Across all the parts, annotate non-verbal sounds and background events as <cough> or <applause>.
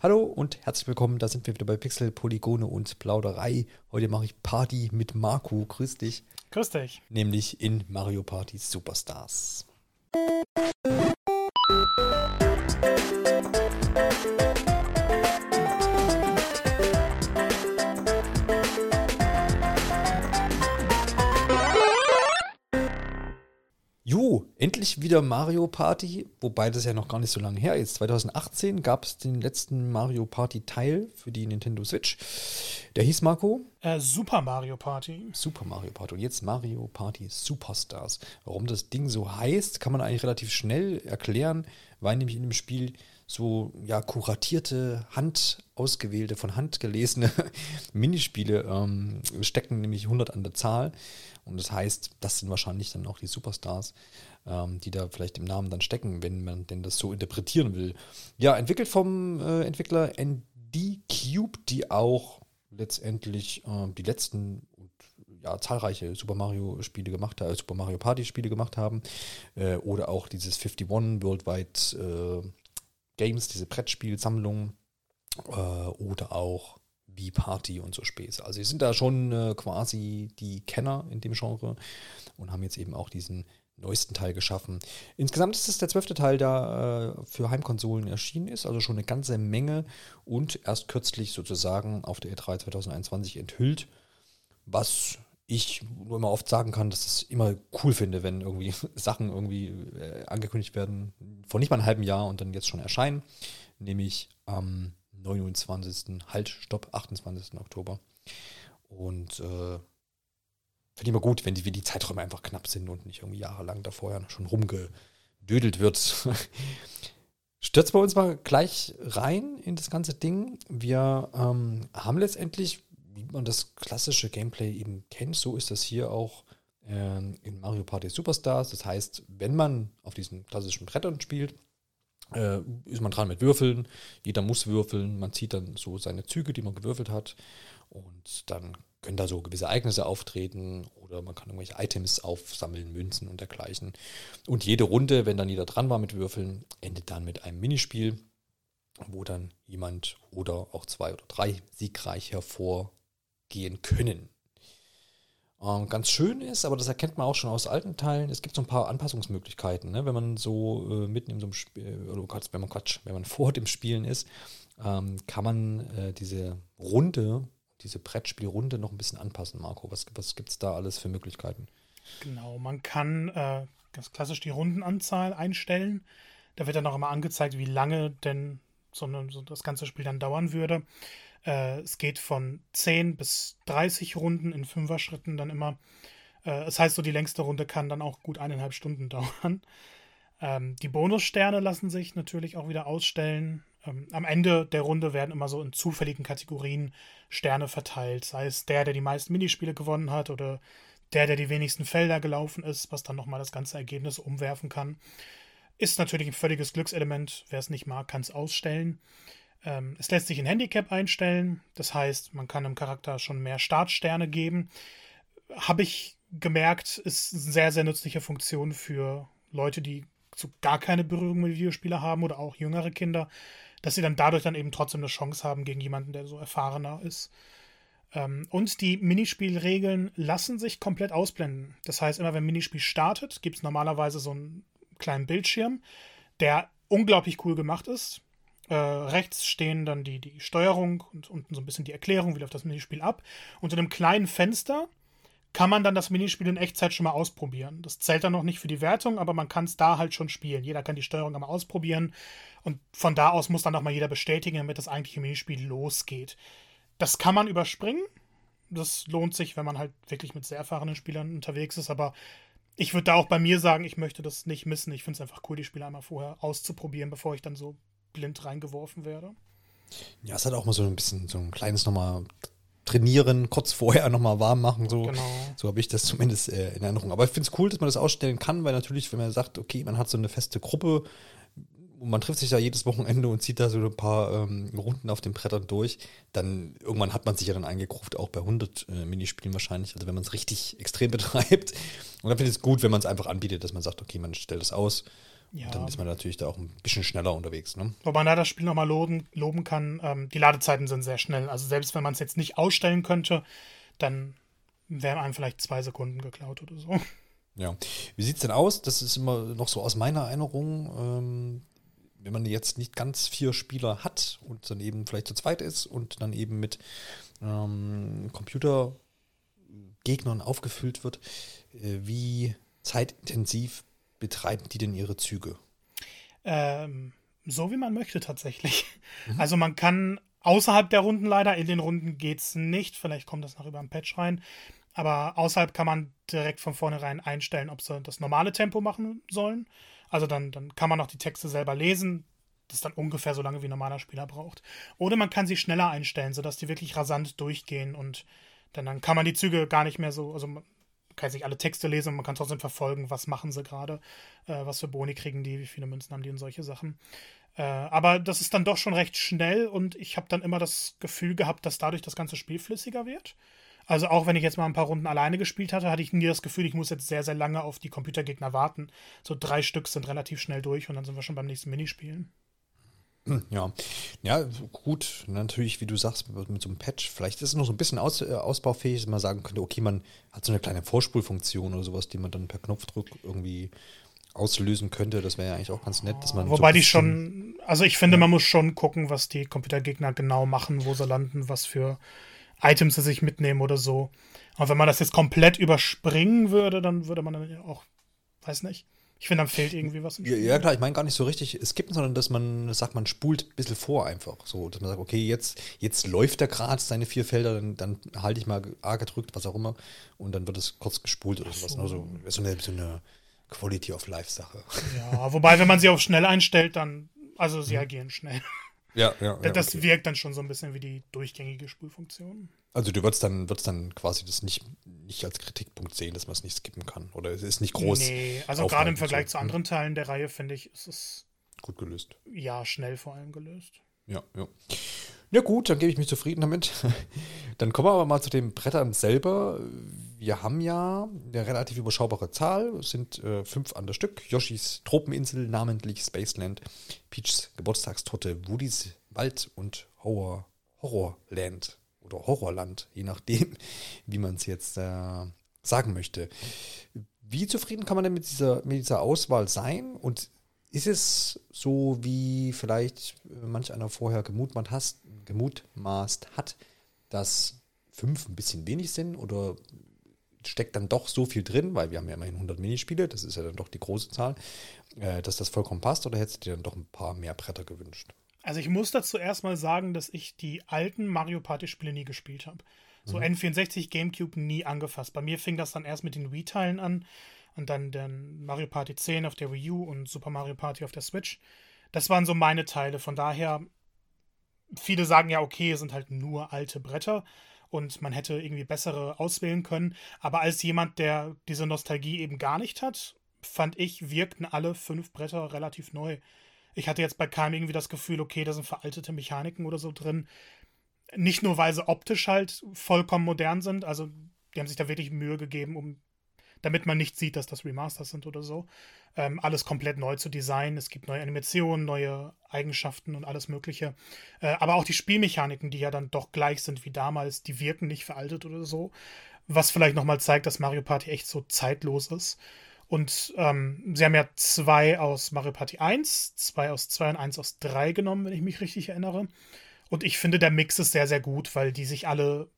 Hallo und herzlich willkommen, da sind wir wieder bei Pixel, Polygone und Plauderei. Heute mache ich Party mit Marco. Grüß dich. Grüß dich. Nämlich in Mario Party Superstars. Endlich wieder Mario Party, wobei das ja noch gar nicht so lange her ist. 2018 gab es den letzten Mario Party Teil für die Nintendo Switch. Der hieß Marco? Äh, Super Mario Party. Super Mario Party. Und jetzt Mario Party Superstars. Warum das Ding so heißt, kann man eigentlich relativ schnell erklären, weil nämlich in dem Spiel so ja kuratierte, hand ausgewählte, von Hand gelesene <laughs> Minispiele ähm, stecken, nämlich 100 an der Zahl. Und das heißt, das sind wahrscheinlich dann auch die Superstars, ähm, die da vielleicht im Namen dann stecken, wenn man denn das so interpretieren will. Ja, entwickelt vom äh, Entwickler ND Cube, die auch letztendlich äh, die letzten ja, zahlreiche Super Mario Spiele gemacht haben, Super Mario Party Spiele gemacht haben äh, oder auch dieses 51 Worldwide äh, Games, diese Brettspielsammlung äh, oder auch wie Party und so Späße. Also sie sind da schon äh, quasi die Kenner in dem Genre und haben jetzt eben auch diesen neuesten Teil geschaffen. Insgesamt ist es der zwölfte Teil, der äh, für Heimkonsolen erschienen ist, also schon eine ganze Menge und erst kürzlich sozusagen auf der E3 2021 enthüllt, was ich nur immer oft sagen kann, dass ich es immer cool finde, wenn irgendwie <laughs> Sachen irgendwie äh, angekündigt werden, vor nicht mal einem halben Jahr und dann jetzt schon erscheinen, nämlich am 29. Halt, stopp, 28. Oktober. Und äh, finde ich immer gut, wenn die, wenn die Zeiträume einfach knapp sind und nicht irgendwie jahrelang davor schon rumgedödelt wird. <laughs> Stürzen wir uns mal gleich rein in das ganze Ding. Wir ähm, haben letztendlich, wie man das klassische Gameplay eben kennt, so ist das hier auch ähm, in Mario Party Superstars. Das heißt, wenn man auf diesen klassischen Brettern spielt, äh, ist man dran mit Würfeln. Jeder muss würfeln. Man zieht dann so seine Züge, die man gewürfelt hat. Und dann können da so gewisse Ereignisse auftreten oder man kann irgendwelche Items aufsammeln, Münzen und dergleichen. Und jede Runde, wenn dann jeder dran war mit Würfeln, endet dann mit einem Minispiel, wo dann jemand oder auch zwei oder drei siegreich hervorgehen können. Ähm, ganz schön ist, aber das erkennt man auch schon aus alten Teilen, es gibt so ein paar Anpassungsmöglichkeiten. Ne? Wenn man so äh, mitten in so einem Spiel, oder wenn man Quatsch, wenn man <laughs> vor dem Spielen ist, ähm, kann man äh, diese Runde, diese Brettspielrunde noch ein bisschen anpassen, Marco. Was, was gibt es da alles für Möglichkeiten? Genau, man kann äh, ganz klassisch die Rundenanzahl einstellen. Da wird dann auch immer angezeigt, wie lange denn so, eine, so das ganze Spiel dann dauern würde. Äh, es geht von 10 bis 30 Runden in Fünfer-Schritten dann immer. Äh, das heißt, so die längste Runde kann dann auch gut eineinhalb Stunden <laughs> dauern. Ähm, die Bonussterne lassen sich natürlich auch wieder ausstellen. Ähm, am Ende der Runde werden immer so in zufälligen Kategorien Sterne verteilt. Sei es der, der die meisten Minispiele gewonnen hat oder der, der die wenigsten Felder gelaufen ist, was dann nochmal das ganze Ergebnis umwerfen kann. Ist natürlich ein völliges Glückselement. Wer es nicht mag, kann es ausstellen. Ähm, es lässt sich ein Handicap einstellen, das heißt, man kann einem Charakter schon mehr Startsterne geben. Habe ich gemerkt, ist eine sehr, sehr nützliche Funktion für Leute, die so gar keine Berührung mit Videospielen haben oder auch jüngere Kinder, dass sie dann dadurch dann eben trotzdem eine Chance haben gegen jemanden, der so erfahrener ist. Ähm, und die Minispielregeln lassen sich komplett ausblenden. Das heißt, immer wenn ein Minispiel startet, gibt es normalerweise so einen kleinen Bildschirm, der unglaublich cool gemacht ist. Äh, rechts stehen dann die, die Steuerung und unten so ein bisschen die Erklärung, wie läuft das Minispiel ab. Unter einem kleinen Fenster kann man dann das Minispiel in Echtzeit schon mal ausprobieren. Das zählt dann noch nicht für die Wertung, aber man kann es da halt schon spielen. Jeder kann die Steuerung einmal ausprobieren und von da aus muss dann auch mal jeder bestätigen, damit das eigentliche Minispiel losgeht. Das kann man überspringen. Das lohnt sich, wenn man halt wirklich mit sehr erfahrenen Spielern unterwegs ist, aber ich würde da auch bei mir sagen, ich möchte das nicht missen. Ich finde es einfach cool, die Spiele einmal vorher auszuprobieren, bevor ich dann so blind reingeworfen werde. Ja, es hat auch mal so ein bisschen so ein kleines nochmal trainieren, kurz vorher <laughs> nochmal warm machen. So, genau. so habe ich das zumindest äh, in Erinnerung. Aber ich finde es cool, dass man das ausstellen kann, weil natürlich, wenn man sagt, okay, man hat so eine feste Gruppe und man trifft sich da jedes Wochenende und zieht da so ein paar ähm, Runden auf den Brettern durch, dann irgendwann hat man sich ja dann eingekruft, auch bei 100 äh, Minispielen wahrscheinlich, also wenn man es richtig extrem <laughs> betreibt. Und dann finde ich es gut, wenn man es einfach anbietet, dass man sagt, okay, man stellt es aus Ja. Dann ist man natürlich da auch ein bisschen schneller unterwegs. Ne? Wobei man da das Spiel nochmal loben, loben kann, ähm, die Ladezeiten sind sehr schnell. Also selbst wenn man es jetzt nicht ausstellen könnte, dann wären einem vielleicht zwei Sekunden geklaut oder so. Ja. Wie sieht es denn aus? Das ist immer noch so aus meiner Erinnerung. Ähm, wenn man jetzt nicht ganz vier Spieler hat und dann eben vielleicht zu zweit ist und dann eben mit ähm, Computergegnern aufgefüllt wird, äh, wie zeitintensiv betreiben die denn ihre Züge? Ähm, so wie man möchte tatsächlich. Mhm. Also man kann außerhalb der Runden leider, in den Runden geht es nicht, vielleicht kommt das noch über ein Patch rein, aber außerhalb kann man direkt von vornherein einstellen, ob sie das normale Tempo machen sollen. Also dann, dann kann man auch die Texte selber lesen. Das ist dann ungefähr so lange, wie ein normaler Spieler braucht. Oder man kann sie schneller einstellen, sodass die wirklich rasant durchgehen und dann, dann kann man die Züge gar nicht mehr so, also kann sich alle Texte lesen und man kann trotzdem verfolgen, was machen sie gerade, äh, was für Boni kriegen die, wie viele Münzen haben die und solche Sachen. Äh, aber das ist dann doch schon recht schnell und ich habe dann immer das Gefühl gehabt, dass dadurch das ganze Spiel flüssiger wird. Also auch wenn ich jetzt mal ein paar Runden alleine gespielt hatte, hatte ich nie das Gefühl, ich muss jetzt sehr, sehr lange auf die Computergegner warten. So drei Stück sind relativ schnell durch und dann sind wir schon beim nächsten Minispielen. <clears throat> Ja, ja, gut. Natürlich, wie du sagst, mit so einem Patch, vielleicht ist es noch so ein bisschen aus, äh, ausbaufähig, dass man sagen könnte, okay, man hat so eine kleine Vorspulfunktion oder sowas, die man dann per Knopfdruck irgendwie auslösen könnte. Das wäre ja eigentlich auch ganz nett, dass man. Wobei so die schon, also ich finde, ja. man muss schon gucken, was die Computergegner genau machen, wo sie landen, was für Items sie sich mitnehmen oder so. Aber wenn man das jetzt komplett überspringen würde, dann würde man dann auch, weiß nicht. Ich finde, dann fehlt irgendwie was. Ja, ja, klar, ich meine gar nicht so richtig skippen, sondern dass man sagt, man spult ein bisschen vor einfach. So, dass man sagt, okay, jetzt, jetzt läuft der gerade seine vier Felder, dann, dann halte ich mal A gedrückt, was auch immer, und dann wird es kurz gespult oder sowas. So. Also so eine, so eine Quality of Life Sache. Ja, wobei, wenn man sie auf schnell einstellt, dann, also sie mhm. agieren schnell. Ja, ja. ja das okay. wirkt dann schon so ein bisschen wie die durchgängige Spulfunktion. Also du würdest dann, würdest dann quasi das nicht, nicht als Kritikpunkt sehen, dass man es nicht skippen kann. Oder es ist nicht groß. Nee, also gerade im Vergleich so. zu anderen Teilen der Reihe, finde ich, ist es gut gelöst. Ja, schnell vor allem gelöst. Ja, ja. Ja gut, dann gebe ich mich zufrieden damit. <laughs> Dann kommen wir aber mal zu den Brettern selber. Wir haben ja eine relativ überschaubare Zahl, es sind äh, fünf an der Stück. Yoshis Tropeninsel, namentlich Spaceland, Peachs Geburtstagstorte, Woodys Wald und Horror, Horrorland oder Horrorland, je nachdem, <laughs> wie man es jetzt äh, sagen möchte. Wie zufrieden kann man denn mit dieser, mit dieser Auswahl sein? Und ist es so, wie vielleicht manch einer vorher gemutmaßt, hast, gemutmaßt hat, dass fünf ein bisschen wenig sind oder steckt dann doch so viel drin, weil wir haben ja immerhin 100 Minispiele, das ist ja dann doch die große Zahl, äh, dass das vollkommen passt oder hättest du dir dann doch ein paar mehr Bretter gewünscht? Also ich muss dazu erstmal sagen, dass ich die alten Mario Party Spiele nie gespielt habe. So mhm. N64, GameCube nie angefasst. Bei mir fing das dann erst mit den Wii-Teilen an und dann, dann Mario Party 10 auf der Wii U und Super Mario Party auf der Switch. Das waren so meine Teile. Von daher, viele sagen ja, okay, es sind halt nur alte Bretter und man hätte irgendwie bessere auswählen können. Aber als jemand, der diese Nostalgie eben gar nicht hat, fand ich, wirkten alle fünf Bretter relativ neu. Ich hatte jetzt bei keinem irgendwie das Gefühl, okay, da sind veraltete Mechaniken oder so drin. Nicht nur, weil sie optisch halt vollkommen modern sind, also die haben sich da wirklich Mühe gegeben, um damit man nicht sieht, dass das Remasters sind oder so. Ähm, alles komplett neu zu designen. Es gibt neue Animationen, neue Eigenschaften und alles Mögliche. Äh, aber auch die Spielmechaniken, die ja dann doch gleich sind wie damals, die wirken nicht veraltet oder so. Was vielleicht nochmal zeigt, dass Mario Party echt so zeitlos ist. Und ähm, sie haben ja zwei aus Mario Party 1, zwei aus 2 und eins aus 3 genommen, wenn ich mich richtig erinnere. Und ich finde, der Mix ist sehr, sehr gut, weil die sich alle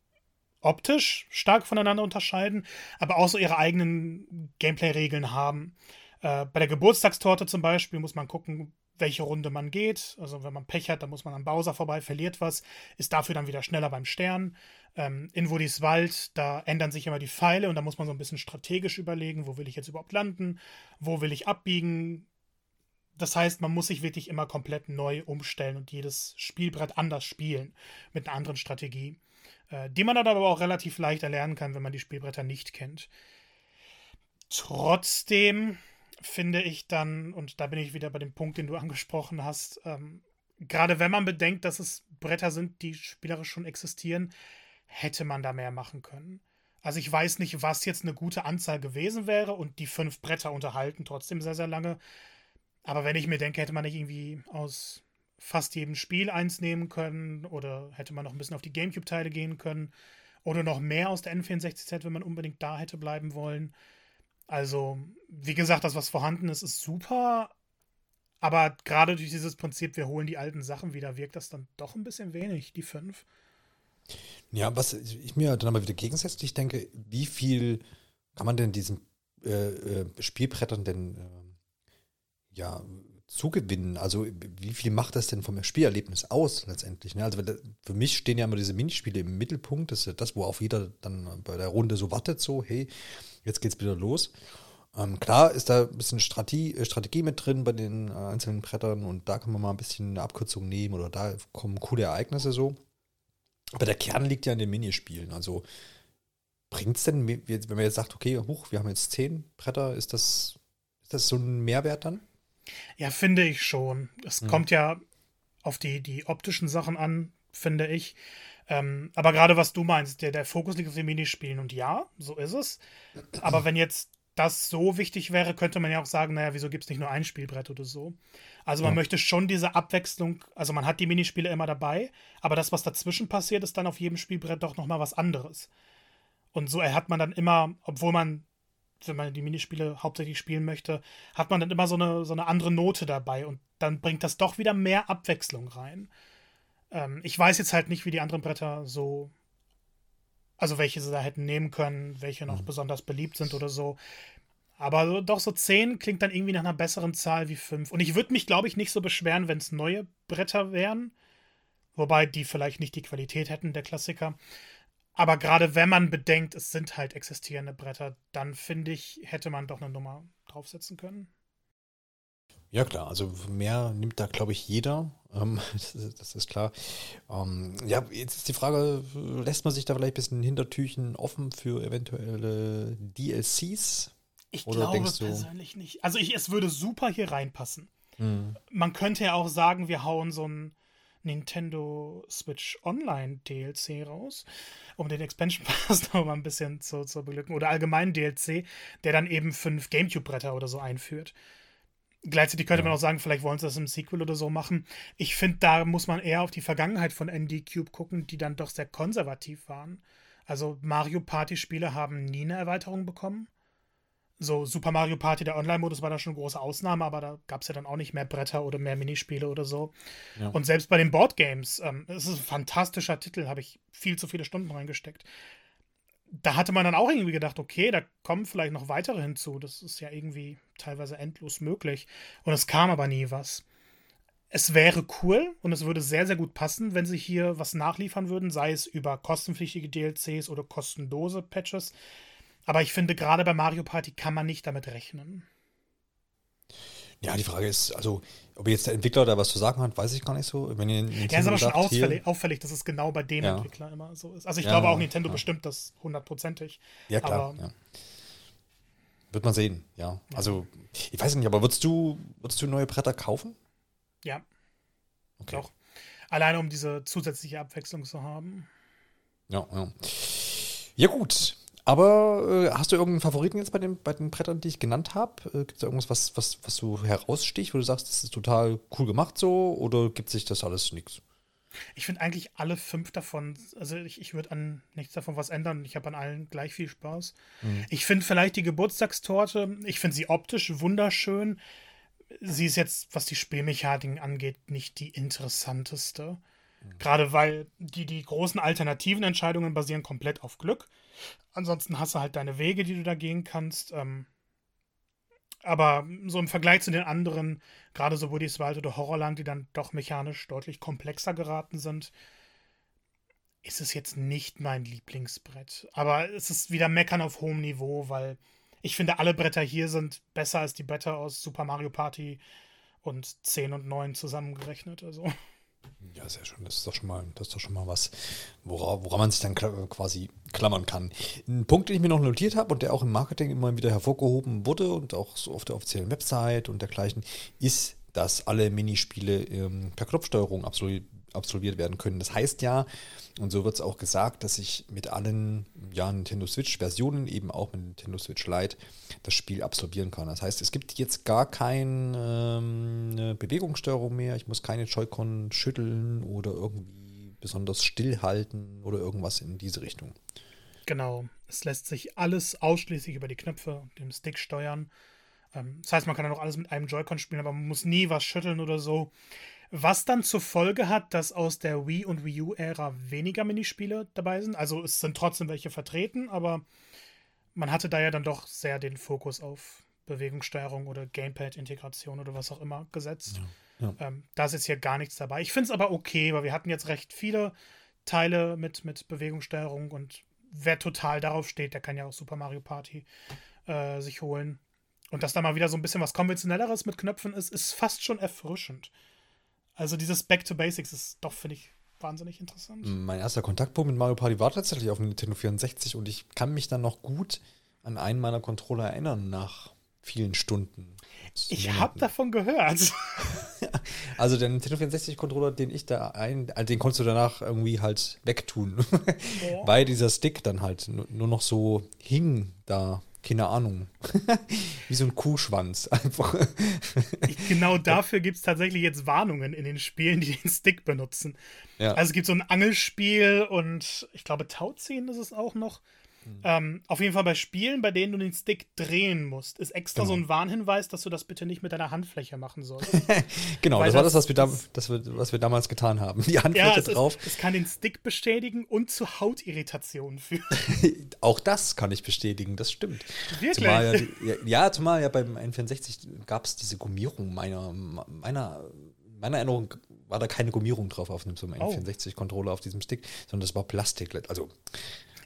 optisch stark voneinander unterscheiden, aber auch so ihre eigenen Gameplay-Regeln haben. Äh, bei der Geburtstagstorte zum Beispiel muss man gucken, welche Runde man geht. Also wenn man Pech hat, dann muss man an Bowser vorbei, verliert was, ist dafür dann wieder schneller beim Stern. Ähm, in Woodys Wald, da ändern sich immer die Pfeile und da muss man so ein bisschen strategisch überlegen, wo will ich jetzt überhaupt landen, wo will ich abbiegen. Das heißt, man muss sich wirklich immer komplett neu umstellen und jedes Spielbrett anders spielen mit einer anderen Strategie äh, die man dann aber auch relativ leicht erlernen kann, wenn man die Spielbretter nicht kennt. Trotzdem finde ich dann, und da bin ich wieder bei dem Punkt, den du angesprochen hast, ähm, gerade wenn man bedenkt, dass es Bretter sind, die spielerisch schon existieren, hätte man da mehr machen können. Also ich weiß nicht, was jetzt eine gute Anzahl gewesen wäre und die fünf Bretter unterhalten trotzdem sehr, sehr lange. Aber wenn ich mir denke, hätte man nicht irgendwie aus fast jedem Spiel eins nehmen können oder hätte man noch ein bisschen auf die Gamecube-Teile gehen können oder noch mehr aus der N64-Zeit, wenn man unbedingt da hätte bleiben wollen. Also, wie gesagt, das, was vorhanden ist, ist super. Aber gerade durch dieses Prinzip, wir holen die alten Sachen wieder, wirkt das dann doch ein bisschen wenig, die fünf. Ja, was ich mir dann aber wieder gegensätzlich denke, wie viel kann man denn diesen äh, äh, Spielbrettern denn äh, ja zugewinnen? Also wie viel macht das denn vom Spielerlebnis aus letztendlich? Ne? Also für mich stehen ja immer diese Minispiele im Mittelpunkt. Das ist ja das, wo auch jeder dann bei der Runde so wartet, so, hey, jetzt geht's wieder los. Ähm, klar ist da ein bisschen Strategie, äh, Strategie mit drin bei den äh, einzelnen Brettern und da kann man mal ein bisschen eine Abkürzung nehmen oder da kommen coole Ereignisse so. Aber der Kern liegt ja in den Minispielen. Also bringt es denn, wenn man jetzt sagt, okay, hoch, wir haben jetzt zehn Bretter, ist das, ist das so ein Mehrwert dann? Ja, finde ich schon. Es mhm. kommt ja auf die, die optischen Sachen an, finde ich. Ähm, aber gerade was du meinst, der, der Fokus liegt auf den Minispielen und ja, so ist es. Aber wenn jetzt das so wichtig wäre, könnte man ja auch sagen, naja, wieso gibt es nicht nur ein Spielbrett oder so? Also man ja. möchte schon diese Abwechslung, also man hat die Minispiele immer dabei, aber das, was dazwischen passiert, ist dann auf jedem Spielbrett doch nochmal was anderes. Und so hat man dann immer, obwohl man wenn man die Minispiele hauptsächlich spielen möchte, hat man dann immer so eine, so eine andere Note dabei und dann bringt das doch wieder mehr Abwechslung rein. Ähm, ich weiß jetzt halt nicht, wie die anderen Bretter so, also welche sie da hätten nehmen können, welche noch mhm. besonders beliebt sind oder so. Aber doch so 10 klingt dann irgendwie nach einer besseren Zahl wie 5. Und ich würde mich, glaube ich, nicht so beschweren, wenn es neue Bretter wären. Wobei die vielleicht nicht die Qualität hätten, der Klassiker. Aber gerade wenn man bedenkt, es sind halt existierende Bretter, dann finde ich, hätte man doch eine Nummer draufsetzen können. Ja, klar, also mehr nimmt da, glaube ich, jeder. <laughs> Ähm, das, ist, klar. Ähm, ja, jetzt ist die Frage, lässt man sich da vielleicht ein bisschen Hintertüchen offen für eventuelle DLCs? Ich Oder glaube persönlich nicht. Also ich, es würde super hier reinpassen. Mhm. Man könnte ja auch sagen, wir hauen so ein Nintendo Switch Online DLC raus, um den Expansion Pass <laughs> noch mal ein bisschen zu, zu beglücken. Oder allgemein DLC, der dann eben fünf Gamecube-Bretter oder so einführt. Gleichzeitig könnte ja. man auch sagen, vielleicht wollen sie das im Sequel oder so machen. Ich finde, da muss man eher auf die Vergangenheit von ND Cube gucken, die dann doch sehr konservativ waren. Also Mario Party-Spiele haben nie eine Erweiterung bekommen. So, Super Mario Party, der Online-Modus war da schon eine große Ausnahme, aber da gab es ja dann auch nicht mehr Bretter oder mehr Minispiele oder so. Ja. Und selbst bei den Boardgames, ähm, es ist ein fantastischer Titel, habe ich viel zu viele Stunden reingesteckt. Da hatte man dann auch irgendwie gedacht, okay, da kommen vielleicht noch weitere hinzu. Das ist ja irgendwie teilweise endlos möglich. Und es kam aber nie was. Es wäre cool und es würde sehr, sehr gut passen, wenn sie hier was nachliefern würden, sei es über kostenpflichtige DLCs oder kostenlose Patches aber ich finde, gerade bei Mario Party kann man nicht damit rechnen. Ja, die Frage ist, also, ob jetzt der Entwickler da was zu sagen hat, weiß ich gar nicht so. Wenn ihr ja, ist aber schon auffällig, auffällig, dass es genau bei dem ja. Entwickler immer so ist. Also ich ja, glaube auch Nintendo ja. bestimmt das hundertprozentig. Ja, klar. Aber, ja. Wird man sehen, ja. Also, ich weiß nicht, aber würdest du, würdest du neue Bretter kaufen? Ja. Okay. Doch. Alleine um diese zusätzliche Abwechslung zu haben. Ja, ja. Ja, gut. Aber äh, hast du irgendeinen Favoriten jetzt bei den, bei den Brettern, die ich genannt habe? Äh, gibt es da irgendwas, was, was, was so heraussticht, wo du sagst, das ist total cool gemacht so? Oder gibt sich das alles nichts? Ich finde eigentlich alle fünf davon, also ich, ich würde an nichts davon was ändern. Ich habe an allen gleich viel Spaß. Mhm. Ich finde vielleicht die Geburtstagstorte, ich finde sie optisch wunderschön. Sie ist jetzt, was die Spielmechaniken angeht, nicht die interessanteste. Mhm. Gerade weil die, die großen alternativen Entscheidungen basieren komplett auf Glück. Ansonsten hast du halt deine Wege, die du da gehen kannst. Ähm, aber so im Vergleich zu den anderen, gerade so Woody's Wild oder Horrorland, die dann doch mechanisch deutlich komplexer geraten sind, ist es jetzt nicht mein Lieblingsbrett. Aber es ist wieder Meckern auf hohem Niveau, weil ich finde, alle Bretter hier sind besser als die Bretter aus Super Mario Party und 10 und 9 zusammengerechnet. Also. Ja, sehr schön. Das ist doch schon mal, das ist doch schon mal was, woran, woran man sich dann quasi klammern kann. Ein Punkt, den ich mir noch notiert habe und der auch im Marketing immer wieder hervorgehoben wurde und auch so auf der offiziellen Website und dergleichen, ist, dass alle Minispiele ähm, per Knopfsteuerung absolut, absolviert werden können. Das heißt ja, und so wird es auch gesagt, dass ich mit allen ja, Nintendo Switch-Versionen, eben auch mit Nintendo Switch Lite, das Spiel absolvieren kann. Das heißt, es gibt jetzt gar keine ähm, Bewegungssteuerung mehr. Ich muss keine Joy-Con schütteln oder irgendwie besonders stillhalten oder irgendwas in diese Richtung. Genau. Es lässt sich alles ausschließlich über die Knöpfe und dem Stick steuern. Ähm, das heißt, man kann dann auch alles mit einem Joy-Con spielen, aber man muss nie was schütteln oder so. Was dann zur Folge hat, dass aus der Wii und Wii U-Ära weniger Minispiele dabei sind. Also es sind trotzdem welche vertreten, aber man hatte da ja dann doch sehr den Fokus auf Bewegungssteuerung oder Gamepad-Integration oder was auch immer gesetzt. Ja, ja. Ähm, da ist jetzt hier gar nichts dabei. Ich finde es aber okay, weil wir hatten jetzt recht viele Teile mit, mit Bewegungssteuerung und wer total darauf steht, der kann ja auch Super Mario Party äh, sich holen. Und dass da mal wieder so ein bisschen was Konventionelleres mit Knöpfen ist, ist fast schon erfrischend. Also dieses Back to Basics ist doch, finde ich, wahnsinnig interessant. Mein erster Kontaktpunkt mit Mario Party war tatsächlich auf dem Nintendo 64 und ich kann mich dann noch gut an einen meiner Controller erinnern nach vielen Stunden. Ich habe davon gehört. <laughs> also der Nintendo 64 Controller, den ich da ein, also den konntest du danach irgendwie halt wegtun, oh. <laughs> weil dieser Stick dann halt nur noch so hing da keine Ahnung. <laughs> Wie so ein Kuhschwanz einfach. genau <laughs> dafür gibt es tatsächlich jetzt Warnungen in den Spielen, die den Stick benutzen. Ja. Also es gibt so ein Angelspiel und ich glaube Tauziehen ist es auch noch. Mhm. Ähm, auf jeden Fall bei Spielen, bei denen du den Stick drehen musst, ist extra genau. so ein Warnhinweis, dass du das bitte nicht mit deiner Handfläche machen sollst. <laughs> genau, Weil das war das, was wir, da, das was wir damals getan haben. Die Handfläche ja, es drauf. Ist, es kann den Stick bestätigen und zu Hautirritationen führen. <laughs> Auch das kann ich bestätigen, das stimmt. Wirklich? Zumal ja, ja, ja, zumal ja beim N64 gab es diese Gummierung meiner, meiner, meiner Erinnerung war da keine Gummierung drauf auf einem so einem oh. N64-Controller auf diesem Stick, sondern das war Plastik. Also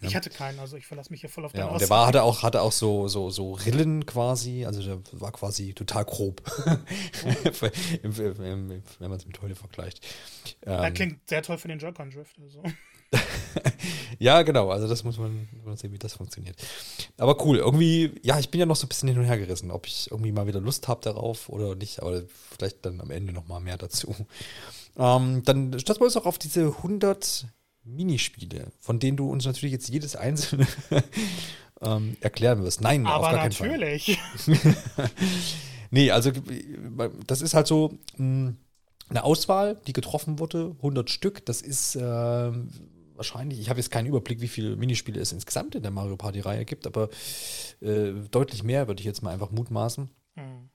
ich hatte keinen, also ich verlasse mich hier voll auf den ja, Der war, hatte auch, hatte auch so, so, so Rillen quasi, also der war quasi total grob, <laughs> wenn man es mit heute vergleicht. Das ähm, klingt sehr toll für den Joy-Con Drift. Also. <laughs> ja, genau, also das muss man, muss man sehen, wie das funktioniert. Aber cool, irgendwie, ja, ich bin ja noch so ein bisschen hin und her gerissen, ob ich irgendwie mal wieder Lust habe darauf oder nicht, aber vielleicht dann am Ende noch mal mehr dazu. Ähm, dann statt wir uns auch auf diese 100 Minispiele, von denen du uns natürlich jetzt jedes einzelne <laughs> ähm, erklären wirst. Nein, aber auf gar natürlich. Fall. <laughs> nee, also das ist halt so mh, hm, eine Auswahl, die getroffen wurde, 100 Stück. Das ist äh, wahrscheinlich, ich habe jetzt keinen Überblick, wie viele Minispiele es insgesamt in der Mario Party-Reihe gibt, aber äh, deutlich mehr würde ich jetzt mal einfach mutmaßen. Mhm.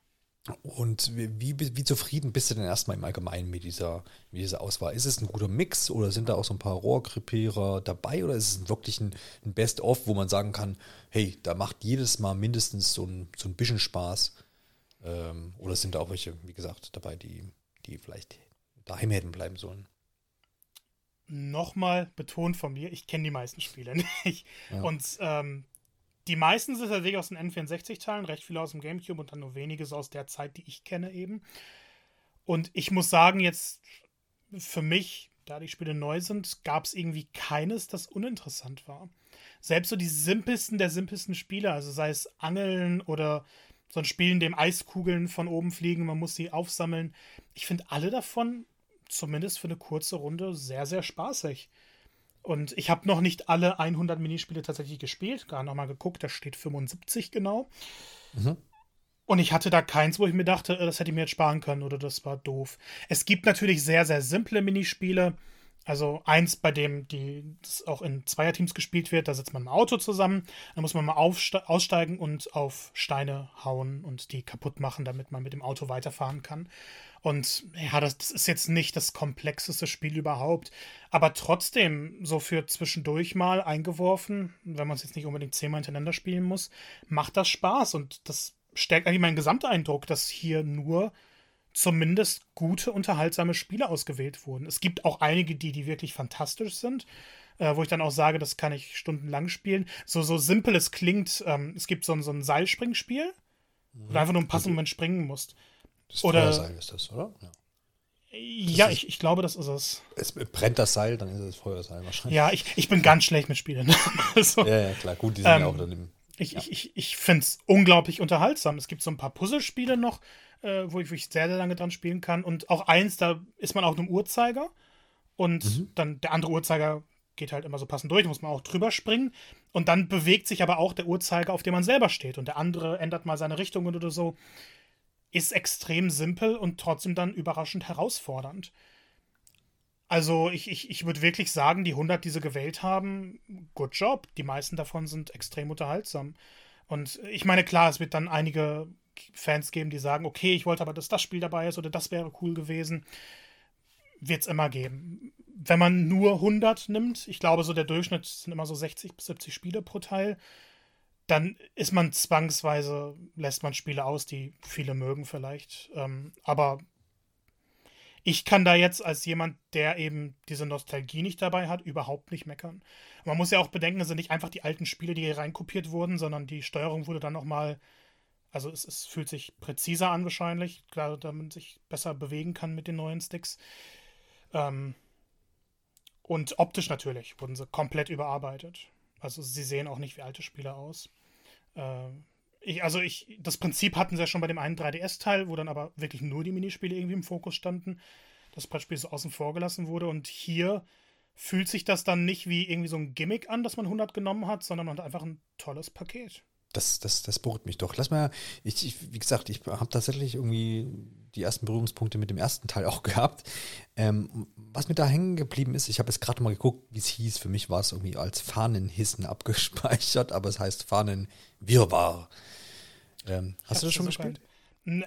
Und wie, wie, zufrieden bist du denn erstmal im Allgemeinen mit dieser, mit dieser Auswahl? Ist es ein guter Mix oder sind da auch so ein paar Rohrkrepierer dabei oder ist es wirklich ein, ein Best-of, wo man sagen kann, hey, da macht jedes Mal mindestens so ein, so ein bisschen Spaß? Ähm, oder sind da auch welche, wie gesagt, dabei, die, die vielleicht daheim hätten bleiben sollen? Nochmal betont von mir, ich kenne die meisten Spiele <laughs> nicht. Ja. Und ähm, die meisten sind tatsächlich aus den N64-Teilen, recht viele aus dem Gamecube und dann nur wenige so aus der Zeit, die ich kenne eben. Und ich muss sagen, jetzt für mich, da die Spiele neu sind, gab es irgendwie keines, das uninteressant war. Selbst so die simpelsten der simpelsten Spiele, also sei es Angeln oder so ein Spiel, in dem Eiskugeln von oben fliegen, man muss sie aufsammeln. Ich finde alle davon, zumindest für eine kurze Runde, sehr, sehr spaßig. Und ich habe noch nicht alle 100 Minispiele tatsächlich gespielt. Gar nochmal geguckt, da steht 75 genau. Mhm. Und ich hatte da keins, wo ich mir dachte, äh, das hätte ich mir jetzt sparen können oder das war doof. Es gibt natürlich sehr, sehr simple Minispiele. Also eins, bei dem die, das auch in Zweierteams gespielt wird, da sitzt man im Auto zusammen, dann muss man mal aussteigen und auf Steine hauen und die kaputt machen, damit man mit dem Auto weiterfahren kann. Und ja, das, das ist jetzt nicht das komplexeste Spiel überhaupt, aber trotzdem so für zwischendurch mal eingeworfen, wenn man es jetzt nicht unbedingt zehnmal hintereinander spielen muss, macht das Spaß und das stärkt eigentlich meinen Gesamteindruck, dass hier nur zumindest gute, unterhaltsame Spiele ausgewählt wurden. Es gibt auch einige, die, die wirklich fantastisch sind, äh, wo ich dann auch sage, das kann ich stundenlang spielen. So, so simpel es klingt, ähm, es gibt so ein, so ein Seilspringspiel, mhm. wo du einfach nur im passenden Moment springen musst. Das oder, Feuerseil ist das, oder? Ja. Ja, ich, ich glaube, das ist es. Es brennt das Seil, dann ist es Feuerseil wahrscheinlich. Ja, ich, ich bin ganz schlecht mit Spielen. <laughs> also, ja, ja, klar. Gut, die sind ähm, ja auch dann im. Ich, ja. ich, ich, ich finde es unglaublich unterhaltsam. Es gibt so ein paar Puzzlespiele noch, äh, wo, ich, wo ich sehr, sehr lange dran spielen kann. Und auch eins, da ist man auf einem Uhrzeiger. und mhm. dann der andere Uhrzeiger geht halt immer so passend durch, muss man auch drüber springen. Und dann bewegt sich aber auch der Uhrzeiger, auf dem man selber steht. Und der andere ändert mal seine Richtung oder so. Ist extrem simpel und trotzdem dann überraschend herausfordernd. Also ich, ich, ich würde wirklich sagen, die 100, die sie gewählt haben, good job. Die meisten davon sind extrem unterhaltsam. Und ich meine, klar, es wird dann einige Fans geben, die sagen, okay, ich wollte aber, dass das Spiel dabei ist oder das wäre cool gewesen. Wird es immer geben. Wenn man nur 100 nimmt, ich glaube, so der Durchschnitt sind immer so 60 bis 70 Spiele pro Teil, dann ist man zwangsweise, lässt man Spiele aus, die viele mögen vielleicht. Ähm, aber ich kann da jetzt als jemand, der eben diese Nostalgie nicht dabei hat, überhaupt nicht meckern. Man muss ja auch bedenken, es sind nicht einfach die alten Spiele, die hier reinkopiert wurden, sondern die Steuerung wurde dann nochmal, also es, es fühlt sich präziser an wahrscheinlich, klar, damit man sich besser bewegen kann mit den neuen Sticks. Ähm, und optisch natürlich wurden sie komplett überarbeitet. Also sie sehen auch nicht wie alte Spiele aus. Ähm, ich, also ich, das Prinzip hatten sie ja schon bei dem einen 3DS-Teil, wo dann aber wirklich nur die Minispiele irgendwie im Fokus standen. Das Brettspiel so außen vor gelassen wurde. Und hier fühlt sich das dann nicht wie irgendwie so ein Gimmick an, dass man 100 genommen hat, sondern man hat einfach ein tolles Paket. Das, das, das beruhigt mich doch. Lass mal, ich, ich wie gesagt, ich habe tatsächlich irgendwie die ersten Berührungspunkte mit dem ersten Teil auch <laughs> gehabt. Ähm, was mir da hängen geblieben ist, ich habe jetzt gerade mal geguckt, wie es hieß. Für mich war es irgendwie als Fahnenhissen <laughs> abgespeichert, aber es heißt Fahnenwirrwarr. Ähm, hast du das schon gespielt?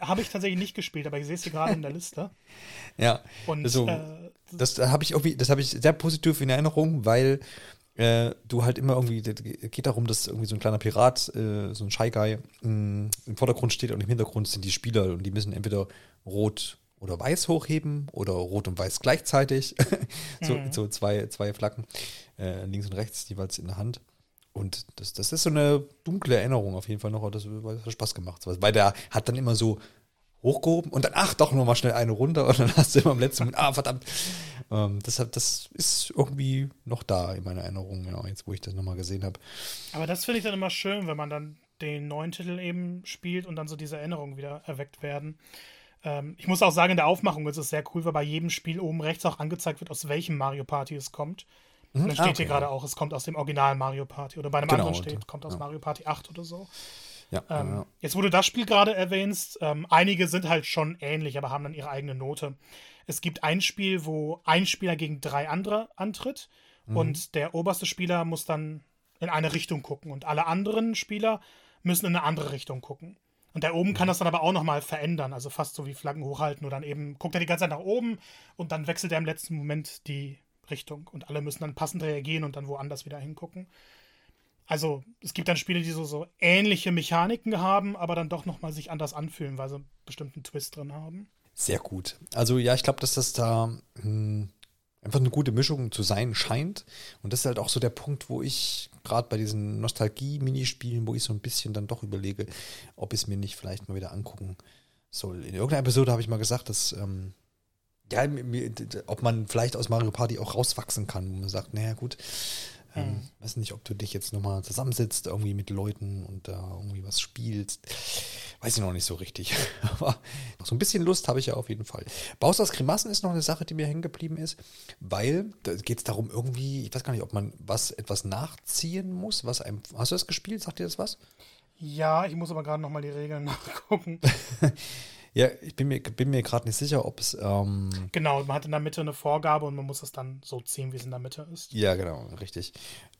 Habe ich tatsächlich nicht gespielt, aber ich sehe es hier gerade in der Liste. <laughs> ja. Und also, äh, das habe ich irgendwie, das habe ich sehr positiv in Erinnerung, weil äh, du halt immer irgendwie, geht darum, dass irgendwie so ein kleiner Pirat, äh, so ein Shy Guy, mh, mm, im Vordergrund steht und im Hintergrund sind die Spieler und die müssen entweder rot oder weiß hochheben oder rot und weiß gleichzeitig. <laughs> so, mhm. so zwei, zwei Flaggen, äh, links und rechts jeweils in der Hand. Und das, das ist so eine dunkle Erinnerung auf jeden Fall noch, das, das hat Spaß gemacht. Weil der hat dann immer so hochgehoben und dann, ach, doch nochmal schnell eine runter und dann <laughs> hast du immer am letzten Moment, ah, verdammt. Ähm, deshalb, das ist irgendwie noch da in meiner Erinnerung, genau, jetzt wo ich das nochmal gesehen habe. Aber das finde ich dann immer schön, wenn man dann den neuen Titel eben spielt und dann so diese Erinnerungen wieder erweckt werden. Ähm, ich muss auch sagen, in der Aufmachung ist es sehr cool, weil bei jedem Spiel oben rechts auch angezeigt wird, aus welchem Mario Party es kommt. Mhm. Und dann steht ah, okay. hier gerade auch, es kommt aus dem Original Mario Party. Oder bei einem genau, anderen steht, kommt aus ja. Mario Party 8 oder so. Ja, ähm, ja. Jetzt, wo du das Spiel gerade erwähnst, ähm, einige sind halt schon ähnlich, aber haben dann ihre eigene Note. Es gibt ein Spiel, wo ein Spieler gegen drei andere antritt mhm. und der oberste Spieler muss dann in eine Richtung gucken und alle anderen Spieler müssen in eine andere Richtung gucken. Und der oben kann mhm. das dann aber auch nochmal verändern, also fast so wie Flaggen hochhalten oder dann eben guckt er die ganze Zeit nach oben und dann wechselt er im letzten Moment die Richtung und alle müssen dann passend reagieren und dann woanders wieder hingucken. Also es gibt dann Spiele, die so, so ähnliche Mechaniken haben, aber dann doch nochmal sich anders anfühlen, weil sie einen bestimmten Twist drin haben. Sehr gut. Also ja, ich glaube, dass das da mh, hm, einfach eine gute Mischung zu sein scheint. Und das ist halt auch so der Punkt, wo ich gerade bei diesen Nostalgie-Minispielen, wo ich so ein bisschen dann doch überlege, ob ich es mir nicht vielleicht mal wieder angucken soll. In irgendeiner Episode habe ich mal gesagt, dass ähm, ja, ob man vielleicht aus Mario Party auch rauswachsen kann, wo man sagt, naja gut, ähm, hm. Weiß nicht, ob du dich jetzt nochmal zusammensitzt, irgendwie mit Leuten und da irgendwie was spielst. Weiß ich noch nicht so richtig. <laughs> Aber so ein bisschen Lust habe ich ja auf jeden Fall. Bowser's Grimassen ist noch eine Sache, die mir hängen geblieben ist, weil da geht es darum, irgendwie, ich weiß gar nicht, ob man was etwas nachziehen muss. Was einem, hast du das gespielt? Sagt dir das was? Ja, ich muss aber gerade nochmal die Regeln <laughs> nachgucken. <laughs> Ja, ich bin mir, bin mir gerade nicht sicher, ob es. Ähm genau, man hat in der Mitte eine Vorgabe und man muss es dann so ziehen, wie es in der Mitte ist. Ja, genau, richtig.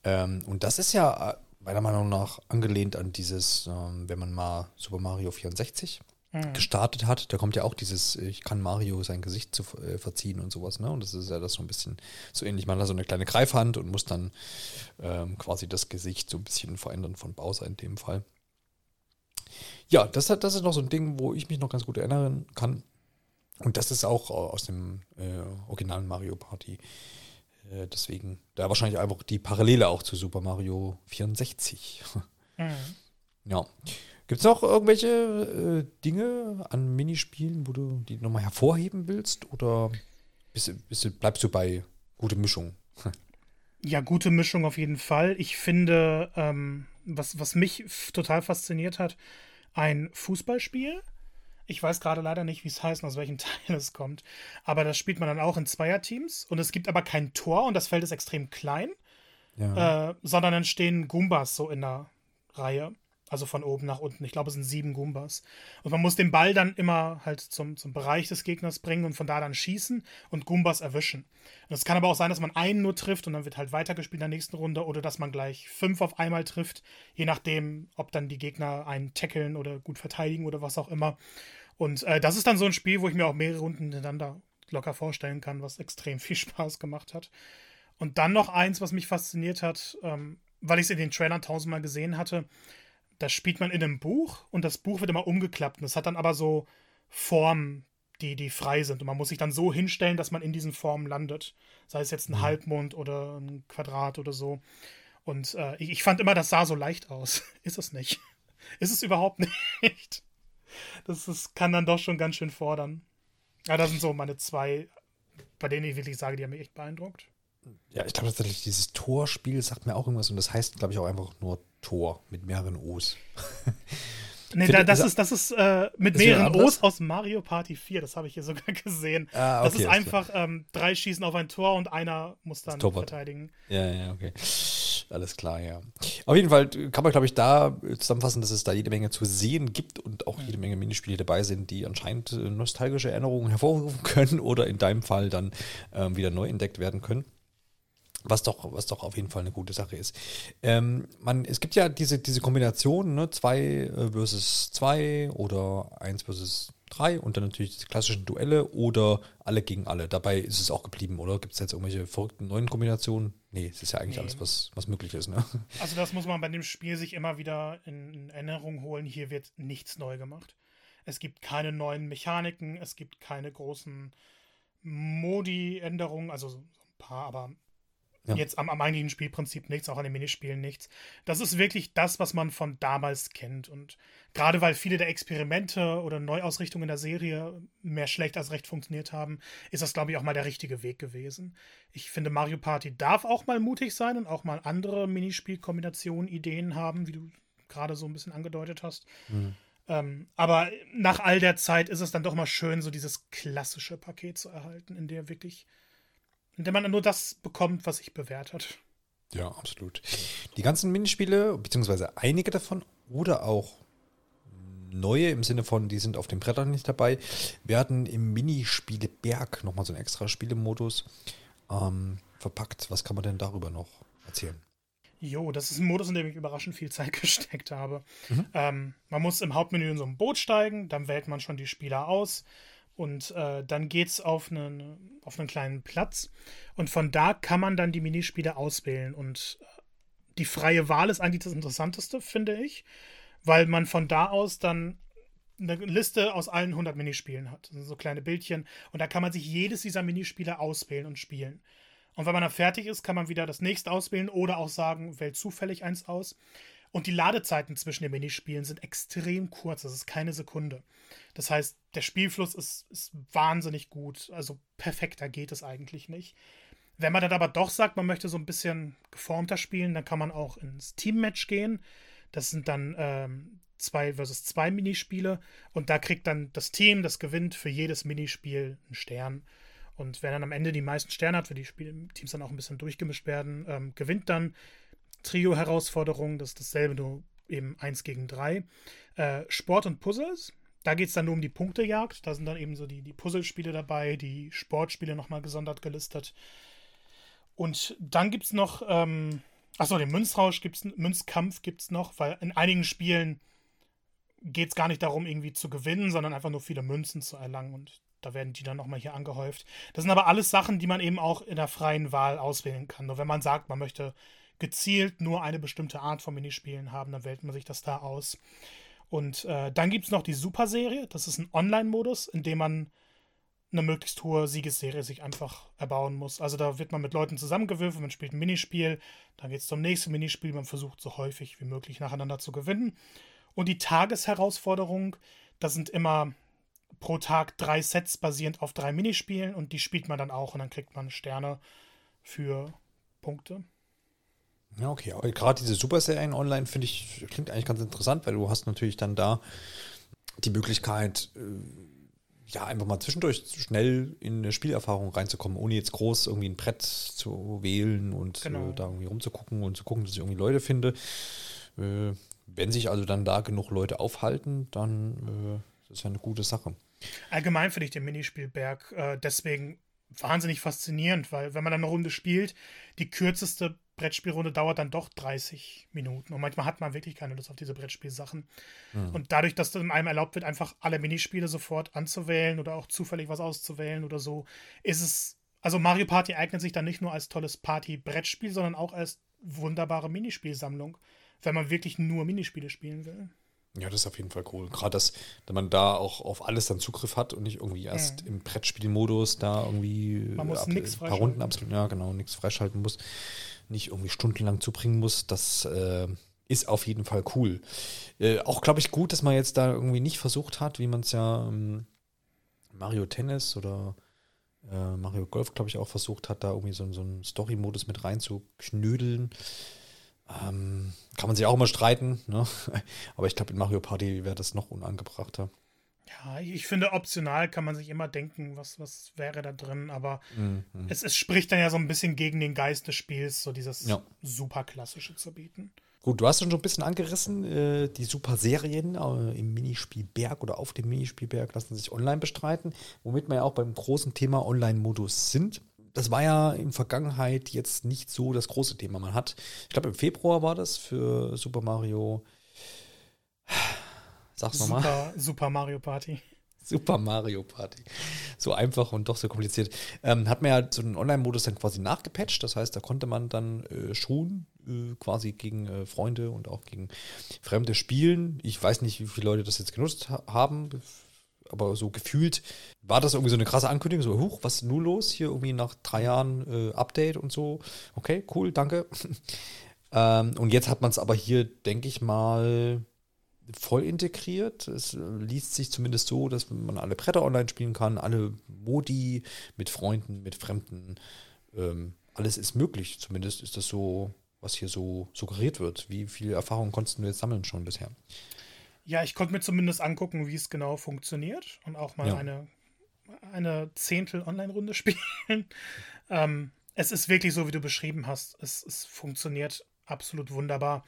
Ähm, und das ist ja äh, meiner Meinung nach angelehnt an dieses, ähm, wenn man mal Super Mario 64 mhm. gestartet hat, da kommt ja auch dieses, ich kann Mario sein Gesicht zu äh, verziehen und sowas, ne? Und das ist ja das so ein bisschen so ähnlich. Man hat so eine kleine Greifhand und muss dann ähm, quasi das Gesicht so ein bisschen verändern von Bowser in dem Fall. Ja, das, das ist noch so ein Ding, wo ich mich noch ganz gut erinnern kann. Und das ist auch äh, aus dem äh, originalen Mario Party. Äh, deswegen, da wahrscheinlich einfach die Parallele auch zu Super Mario 64. Mhm. <laughs> Ja. Gibt es noch irgendwelche äh, Dinge an Minispielen, wo du die nochmal hervorheben willst? Oder bist, bist, bleibst du bei gute Mischung? <laughs> ja, gute Mischung auf jeden Fall. Ich finde, ähm, was, was mich total fasziniert hat, ein Fußballspiel, Ich weiß gerade leider nicht, wie es heißt und aus welchem <laughs> Teil es kommt. Aber das spielt man dann auch in Zweierteams. Und es gibt aber kein Tor und das Feld ist extrem klein. Ja. Äh, sondern dann stehen Goombas so in der Reihe. Also von oben nach unten. Ich glaube, es sind sieben Goombas. Und man muss den Ball dann immer halt zum, zum Bereich des Gegners bringen und von da dann schießen und Goombas erwischen. Und es kann aber auch sein, dass man einen nur trifft und dann wird halt weitergespielt in der nächsten Runde oder dass man gleich fünf auf einmal trifft, je nachdem, ob dann die Gegner einen tackeln oder gut verteidigen oder was auch immer. Und äh, das ist dann so ein Spiel, wo ich mir auch mehrere Runden hintereinander locker vorstellen kann, was extrem viel <laughs> Spaß gemacht hat. Und dann noch eins, was mich fasziniert hat, ähm, weil ich es in den Trailern tausendmal gesehen hatte das spielt man in einem Buch und das Buch wird immer umgeklappt. Und es hat dann aber so Formen, die, die frei sind. Und man muss sich dann so hinstellen, dass man in diesen Formen landet. Sei es jetzt ein mhm. Halbmond oder ein Quadrat oder so. Und äh, ich, ich, fand immer, das sah so leicht aus. <laughs> Ist es nicht. Ist es überhaupt <laughs> nicht. Das ist, kann dann doch schon ganz schön fordern. Ja, das sind so meine zwei, bei denen ich wirklich sage, die haben mich echt beeindruckt. Ja, ich glaube tatsächlich, dieses Torspiel sagt mir auch irgendwas und das heißt, glaube ich, auch einfach nur Tor mit mehreren O's. <laughs> Nee, da, das, ist, das ist äh, mit mehreren O's aus Mario Party 4, das habe ich hier sogar <laughs> gesehen. Ah, okay, das ist einfach ähm, drei schießen auf ein Tor und einer muss dann verteidigen. Ja, ja, okay. Alles klar, ja. Auf jeden Fall kann man, glaube ich, da zusammenfassen, dass es da jede Menge zu sehen gibt und auch jede Menge Minispiele dabei sind, die anscheinend äh, nostalgische Erinnerungen <laughs> hervorrufen können oder in deinem Fall dann ähm, wieder neu entdeckt werden können. Was doch, was doch auf jeden Fall eine gute Sache ist. Ähm, man, es gibt ja diese, diese Kombination, ne, 2 äh, versus 2 oder 1 versus 3 und dann natürlich die klassischen Duelle oder alle gegen alle. Dabei ist es auch geblieben, oder? Gibt es jetzt irgendwelche verrückten neuen Kombinationen? Nee, es ist ja eigentlich nee. alles, was, was möglich ist, ne? Also das muss man bei dem Spiel sich immer wieder in Erinnerung holen. Hier wird nichts neu gemacht. Es gibt keine neuen Mechaniken, es gibt keine großen Modi-Änderungen, also so ein paar, aber ja. Jetzt am, am eigentlichen Spielprinzip nichts, auch an den Minispielen nichts. Das ist wirklich das, was man von damals kennt. Und gerade weil viele der Experimente oder Neuausrichtungen der Serie mehr schlecht als recht funktioniert haben, ist das, glaube ich, auch mal der richtige Weg gewesen. Ich finde, Mario Party darf auch mal mutig sein und auch mal andere Minispielkombinationen, Ideen haben, wie du gerade so ein bisschen angedeutet hast. Mhm. Ähm, aber nach all der Zeit ist es dann doch mal schön, so dieses klassische Paket zu erhalten, in der wirklich in der man nur das bekommt, was sich bewährt hat. Ja, absolut. Die ganzen Minispiele, beziehungsweise einige davon oder auch neue im Sinne von, die sind auf den Brettern nicht dabei, werden im Minispiele-Berg nochmal so ein extra Spielemodus ähm, verpackt. Was kann man denn darüber noch erzählen? Jo, das ist ein Modus, in dem ich überraschend viel Zeit <laughs> gesteckt habe. Mhm. Ähm, man muss im Hauptmenü in so ein Boot steigen, dann wählt man schon die Spieler aus. Und äh, dann geht es auf einen, auf einen kleinen Platz. Und von da kann man dann die Minispiele auswählen. Und äh, die freie Wahl ist eigentlich das Interessanteste, finde ich, weil man von da aus dann eine Liste aus allen 100 Minispielen hat. So kleine Bildchen. Und da kann man sich jedes dieser Minispiele auswählen und spielen. Und wenn man dann fertig ist, kann man wieder das nächste auswählen oder auch sagen, wählt zufällig eins aus. Und die Ladezeiten zwischen den Minispielen sind extrem kurz. Das ist keine Sekunde. Das heißt, der Spielfluss ist, ist wahnsinnig gut. Also perfekter geht es eigentlich nicht. Wenn man dann aber doch sagt, man möchte so ein bisschen geformter spielen, dann kann man auch ins Teammatch gehen. Das sind dann ähm, zwei versus zwei Minispiele. Und da kriegt dann das Team, das gewinnt für jedes Minispiel einen Stern. Und wer dann am Ende die meisten Sterne hat, für die Spiel Teams dann auch ein bisschen durchgemischt werden, ähm, gewinnt dann. Trio-Herausforderung, das ist dasselbe, nur eben eins gegen drei. Äh, Sport und Puzzles, da geht es dann nur um die Punktejagd. Da sind dann eben so die, die Puzzlespiele dabei, die Sportspiele nochmal gesondert gelistet. Und dann gibt es noch, ähm, achso, den Münzrausch gibt's, Münzkampf gibt es noch, weil in einigen Spielen geht es gar nicht darum, irgendwie zu gewinnen, sondern einfach nur viele Münzen zu erlangen. Und da werden die dann nochmal hier angehäuft. Das sind aber alles Sachen, die man eben auch in der freien Wahl auswählen kann. Nur wenn man sagt, man möchte gezielt nur eine bestimmte Art von Minispielen haben, dann wählt man sich das da aus. Und äh, dann gibt es noch die Super-Serie. Das ist ein Online-Modus, in dem man eine möglichst hohe Siegesserie sich einfach erbauen muss. Also da wird man mit Leuten zusammengewürfelt, man spielt ein Minispiel, dann geht es zum nächsten Minispiel, man versucht so häufig wie möglich nacheinander zu gewinnen. Und die Tagesherausforderung, das sind immer pro Tag drei Sets basierend auf drei Minispielen und die spielt man dann auch und dann kriegt man Sterne für Punkte. Ja, okay. Aber gerade diese Super-Serien online finde ich, klingt eigentlich ganz interessant, weil du hast natürlich dann da die Möglichkeit, äh, ja, einfach mal zwischendurch schnell in eine Spielerfahrung reinzukommen, ohne jetzt groß irgendwie ein Brett zu wählen und genau. äh, da irgendwie rumzugucken und zu gucken, dass ich irgendwie Leute finde. Äh, wenn sich also dann da genug Leute aufhalten, dann äh, ist das ja eine gute Sache. Allgemein finde ich den Minispielberg äh, deswegen wahnsinnig faszinierend, weil wenn man dann eine Runde spielt, die kürzeste Brettspielrunde dauert dann doch 30 Minuten. Und manchmal hat man wirklich keine Lust auf diese Brettspielsachen. Mhm. Und dadurch, dass dann einem erlaubt wird, einfach alle Minispiele sofort anzuwählen oder auch zufällig was auszuwählen oder so, ist es. Also Mario Party eignet sich dann nicht nur als tolles Party-Brettspiel, sondern auch als wunderbare Minispielsammlung, wenn man wirklich nur Minispiele spielen will. Ja, das ist auf jeden Fall cool. Gerade, dass, dass man da auch auf alles dann Zugriff hat und nicht irgendwie erst mhm. im Brettspielmodus da irgendwie man muss ab, nix ein paar Runden absolut, ja genau, nichts freischalten muss, nicht irgendwie stundenlang zubringen muss. Das äh, ist auf jeden Fall cool. Äh, auch, glaube ich, gut, dass man jetzt da irgendwie nicht versucht hat, wie man es ja ähm, Mario Tennis oder äh, Mario Golf, glaube ich, auch versucht hat, da irgendwie so, so einen Story-Modus mit reinzuknödeln. Ähm, kann man sich auch immer streiten, ne? <laughs> aber ich glaube, in Mario Party wäre das noch unangebrachter. Ja, ich finde, optional kann man sich immer denken, was, was wäre da drin, aber mhm. es, es spricht dann ja so ein bisschen gegen den Geist des Spiels, so dieses ja. super klassische zu bieten. Gut, du hast schon so ein bisschen angerissen, äh, die Super-Serien äh, im Minispielberg oder auf dem Minispielberg lassen sich online bestreiten, womit wir ja auch beim großen Thema Online-Modus sind das war ja in Vergangenheit jetzt nicht so das große Thema. Man hat, ich glaube im Februar war das für Super Mario. Sag's nochmal. Super, Super Mario Party. Super Mario Party. So einfach und doch so kompliziert. Ähm, hat man ja so einen Online-Modus dann quasi nachgepatcht. Das heißt, da konnte man dann äh, schon äh, quasi gegen äh, Freunde und auch gegen Fremde spielen. Ich weiß nicht, wie viele Leute das jetzt genutzt ha haben aber so gefühlt war das irgendwie so eine krasse Ankündigung, so, huch, was ist nun los? Hier irgendwie nach drei Jahren äh, Update und so. Okay, cool, danke. <laughs> ähm, und jetzt hat man es aber hier, denke ich mal, voll integriert. Es liest sich zumindest so, dass man alle Bretter online spielen kann, alle Modi mit Freunden, mit Fremden. Ähm, alles ist möglich. Zumindest ist das so, was hier so suggeriert wird. Wie viele Erfahrungen konntest du jetzt sammeln schon bisher? Ja, ich konnte mir zumindest angucken, wie es genau funktioniert und auch mal ja. eine, eine Zehntel-Online-Runde <laughs> spielen. ähm, es ist wirklich so, wie du beschrieben hast. Es, es funktioniert absolut wunderbar.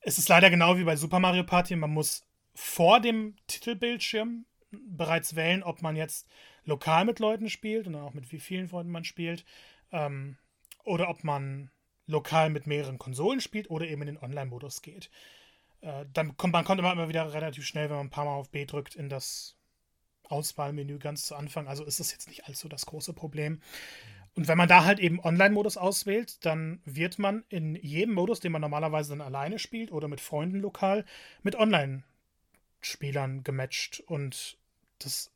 Es ist leider genau wie bei Super Mario Party. Man muss vor dem Titelbildschirm bereits wählen, ob man jetzt lokal mit Leuten spielt und auch mit wie vielen Freunden man spielt. Ähm, oder ob man lokal mit mehreren Konsolen spielt oder eben in den Online-Modus geht. Äh, dann kommt man kommt immer, immer wieder relativ schnell, wenn man ein paar Mal auf B drückt, in das Auswahlmenü ganz zu Anfang. Also ist das jetzt nicht allzu das große Problem. Und wenn man da halt eben Online-Modus auswählt, dann wird man in jedem Modus, den man normalerweise dann alleine spielt oder mit Freunden lokal, mit Online-Spielern gematcht. Und das,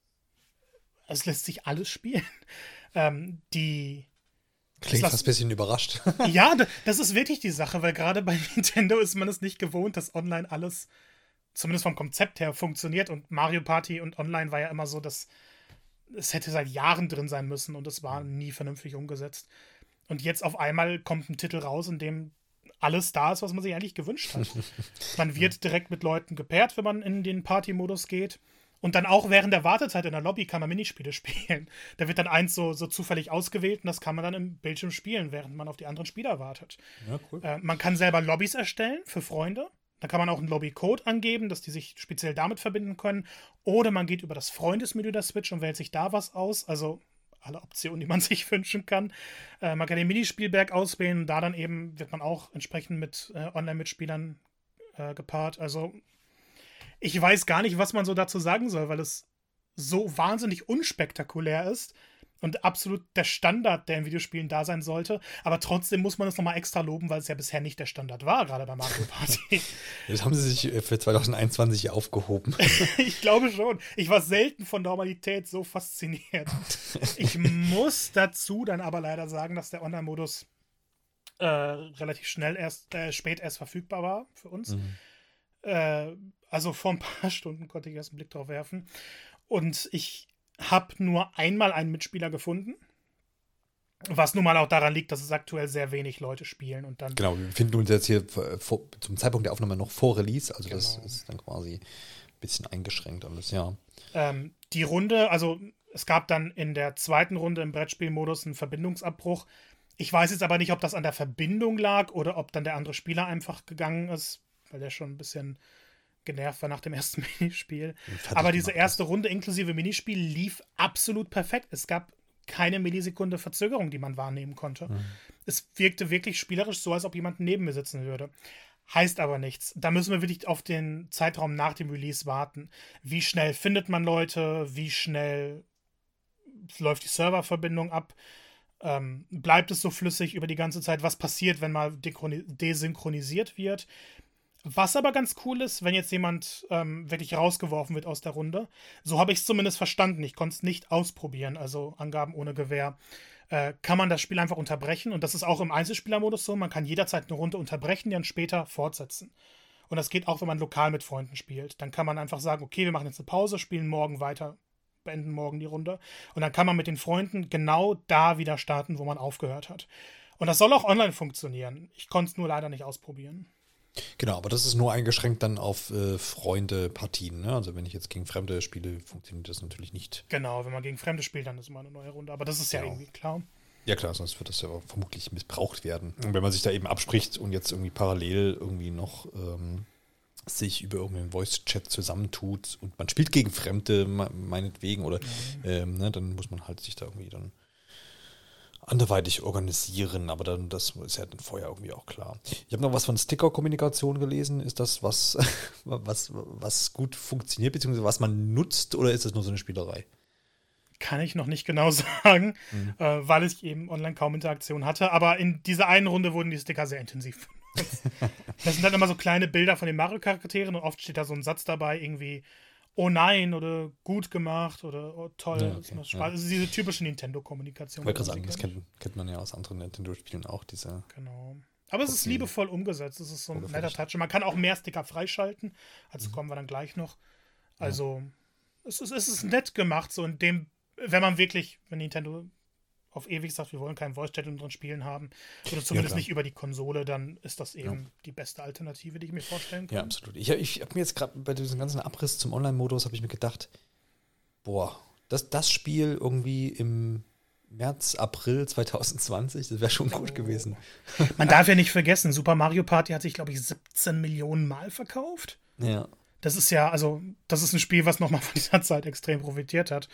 es lässt sich alles spielen. <laughs> Ähm, die Klingt fast ein bisschen überrascht. <laughs> ja, das ist wirklich die Sache, weil gerade bei <laughs> Nintendo ist man es nicht gewohnt, dass online alles, zumindest vom Konzept her, funktioniert. Und Mario Party und online war ja immer so, dass es hätte seit Jahren drin sein müssen und es war nie vernünftig umgesetzt. Und jetzt auf einmal kommt ein Titel raus, in dem alles da ist, was man sich eigentlich gewünscht hat. <laughs> man wird direkt mit Leuten gepaart, wenn man in den Party-Modus geht. Und dann auch während der Wartezeit in der Lobby kann man Minispiele <laughs> spielen. Da wird dann eins so, so zufällig ausgewählt und das kann man dann im Bildschirm spielen, während man auf die anderen Spieler wartet. Ja, cool. Äh, man kann selber Lobbys erstellen für Freunde. Da kann man auch einen Lobby-Code angeben, dass die sich speziell damit verbinden können. Oder man geht über das Freundesmenü der Switch und wählt sich da was aus. Also alle Optionen, die man <laughs> sich wünschen kann. Äh, man kann den Minispielberg auswählen und da dann eben wird man auch entsprechend mit äh, Online-Mitspielern äh, gepaart. Also ich weiß gar nicht, was man so dazu sagen soll, weil es so wahnsinnig unspektakulär ist und absolut der Standard, der in Videospielen da sein sollte. Aber trotzdem muss man es nochmal extra loben, weil es ja bisher nicht der Standard war, gerade bei Mario Party. <laughs> Jetzt haben sie sich äh, für 2021 aufgehoben. <laughs> ich glaube schon. Ich war selten von Normalität so fasziniert. Ich muss dazu dann aber leider sagen, dass der Online-Modus äh, relativ schnell erst, äh, spät erst verfügbar war für uns. Mhm. Äh, also vor ein paar <laughs> Stunden konnte ich erst einen Blick drauf werfen. Und ich habe nur einmal einen Mitspieler gefunden. Was nun mal auch daran liegt, dass es aktuell sehr wenig Leute spielen und dann. Genau, wir befinden uns jetzt hier vor, zum Zeitpunkt der Aufnahme noch vor Release, also genau. das ist dann quasi bisschen eingeschränkt alles, ja. Ähm, die Runde, also es gab dann in der zweiten Runde im Brettspielmodus einen Verbindungsabbruch. Ich weiß jetzt aber nicht, ob das an der Verbindung lag oder ob dann der andere Spieler einfach gegangen ist, weil der schon ein bisschen genervt war nach dem <laughs> ersten Minispiel. Aber diese erste Runde inklusive Minispiel lief absolut perfekt. Es gab keine Millisekunde Verzögerung, die man wahrnehmen konnte. Mhm. Es wirkte wirklich spielerisch so, als ob jemand neben mir sitzen würde. Heißt aber nichts. Da müssen wir wirklich auf den Zeitraum nach dem Release warten. Wie schnell findet man Leute? Wie schnell läuft die Serververbindung ab? Ähm, bleibt es so flüssig über die ganze Zeit? Was passiert, wenn mal desynchronisiert wird? Was aber ganz cool ist, wenn jetzt jemand ähm, wirklich rausgeworfen wird aus der Runde, so habe ich es zumindest verstanden. Ich konnte es nicht ausprobieren, also Angaben ohne Gewähr. Äh, kann man das Spiel einfach unterbrechen und das ist auch im Einzelspielermodus so. Man kann jederzeit eine Runde unterbrechen, die dann später fortsetzen. Und das geht auch, wenn man lokal mit Freunden spielt. Dann kann man einfach sagen, okay, wir machen jetzt eine Pause, spielen morgen weiter, beenden morgen die Runde. Und dann kann man mit den Freunden genau da wieder starten, wo man aufgehört hat. Und das soll auch online funktionieren. Ich konnte es nur leider nicht ausprobieren. Genau, aber das ist nur eingeschränkt dann auf äh, Freunde-Partien. Ne? Also wenn ich jetzt gegen Fremde spiele, funktioniert das natürlich nicht. Genau, wenn man gegen Fremde spielt, dann ist immer eine neue Runde. Aber das ist ja genau. irgendwie klar. Ja klar, sonst wird das ja vermutlich missbraucht werden. Und wenn man sich da eben abspricht und jetzt irgendwie parallel irgendwie noch ähm, sich über irgendeinen Voice-Chat zusammentut und man spielt gegen Fremde, meinetwegen, oder ja. ähm, ne, dann muss man halt sich da irgendwie dann anderweitig organisieren, aber dann, das ist ja dann vorher irgendwie auch klar. Ich habe noch was von Sticker-Kommunikation gelesen. Ist das was, <laughs> was, was gut funktioniert, beziehungsweise was man nutzt, oder ist das nur so eine Spielerei? Kann ich noch nicht genau <laughs> sagen, mhm. äh, weil ich eben online kaum Interaktion hatte. Aber in dieser einen Runde wurden die Sticker sehr intensiv. <laughs> das sind dann immer so kleine Bilder von den Mario-Charakteren und oft steht da so ein Satz dabei, irgendwie oh nein oder gut gemacht oder oh, toll. Ja, okay, ja. Also diese typische Nintendo-Kommunikation. Ich wollte gerade sagen, das kennt, kennt, man ja aus anderen Nintendo-Spielen auch, diese. Genau. Aber es ist liebevoll umgesetzt. Es ist so ein netter Touch. man kann auch mehr Sticker freischalten. Also mhm. kommen wir dann gleich noch. Also, ja. es, ist, es ist nett gemacht, so in dem, wenn man wirklich, wenn Nintendo auf ewig sagt, wir wollen keinen Voice-Chat in unseren Spielen haben, oder zumindest ja, nicht über die Konsole, dann ist das eben ja. die beste Alternative, die ich mir vorstellen kann. Ja, absolut. Ich, ich habe mir jetzt gerade bei diesem ganzen Abriss zum Online-Modus, habe ich mir gedacht, boah, das, das Spiel irgendwie im März, April 2020, das wäre schon gut oh. gewesen. Man darf ja nicht vergessen, Super Mario Party hat sich, glaube ich, 17 Millionen Mal verkauft. Ja. Das ist ja, also, das ist ein Spiel, was nochmal von dieser Zeit extrem profitiert hat.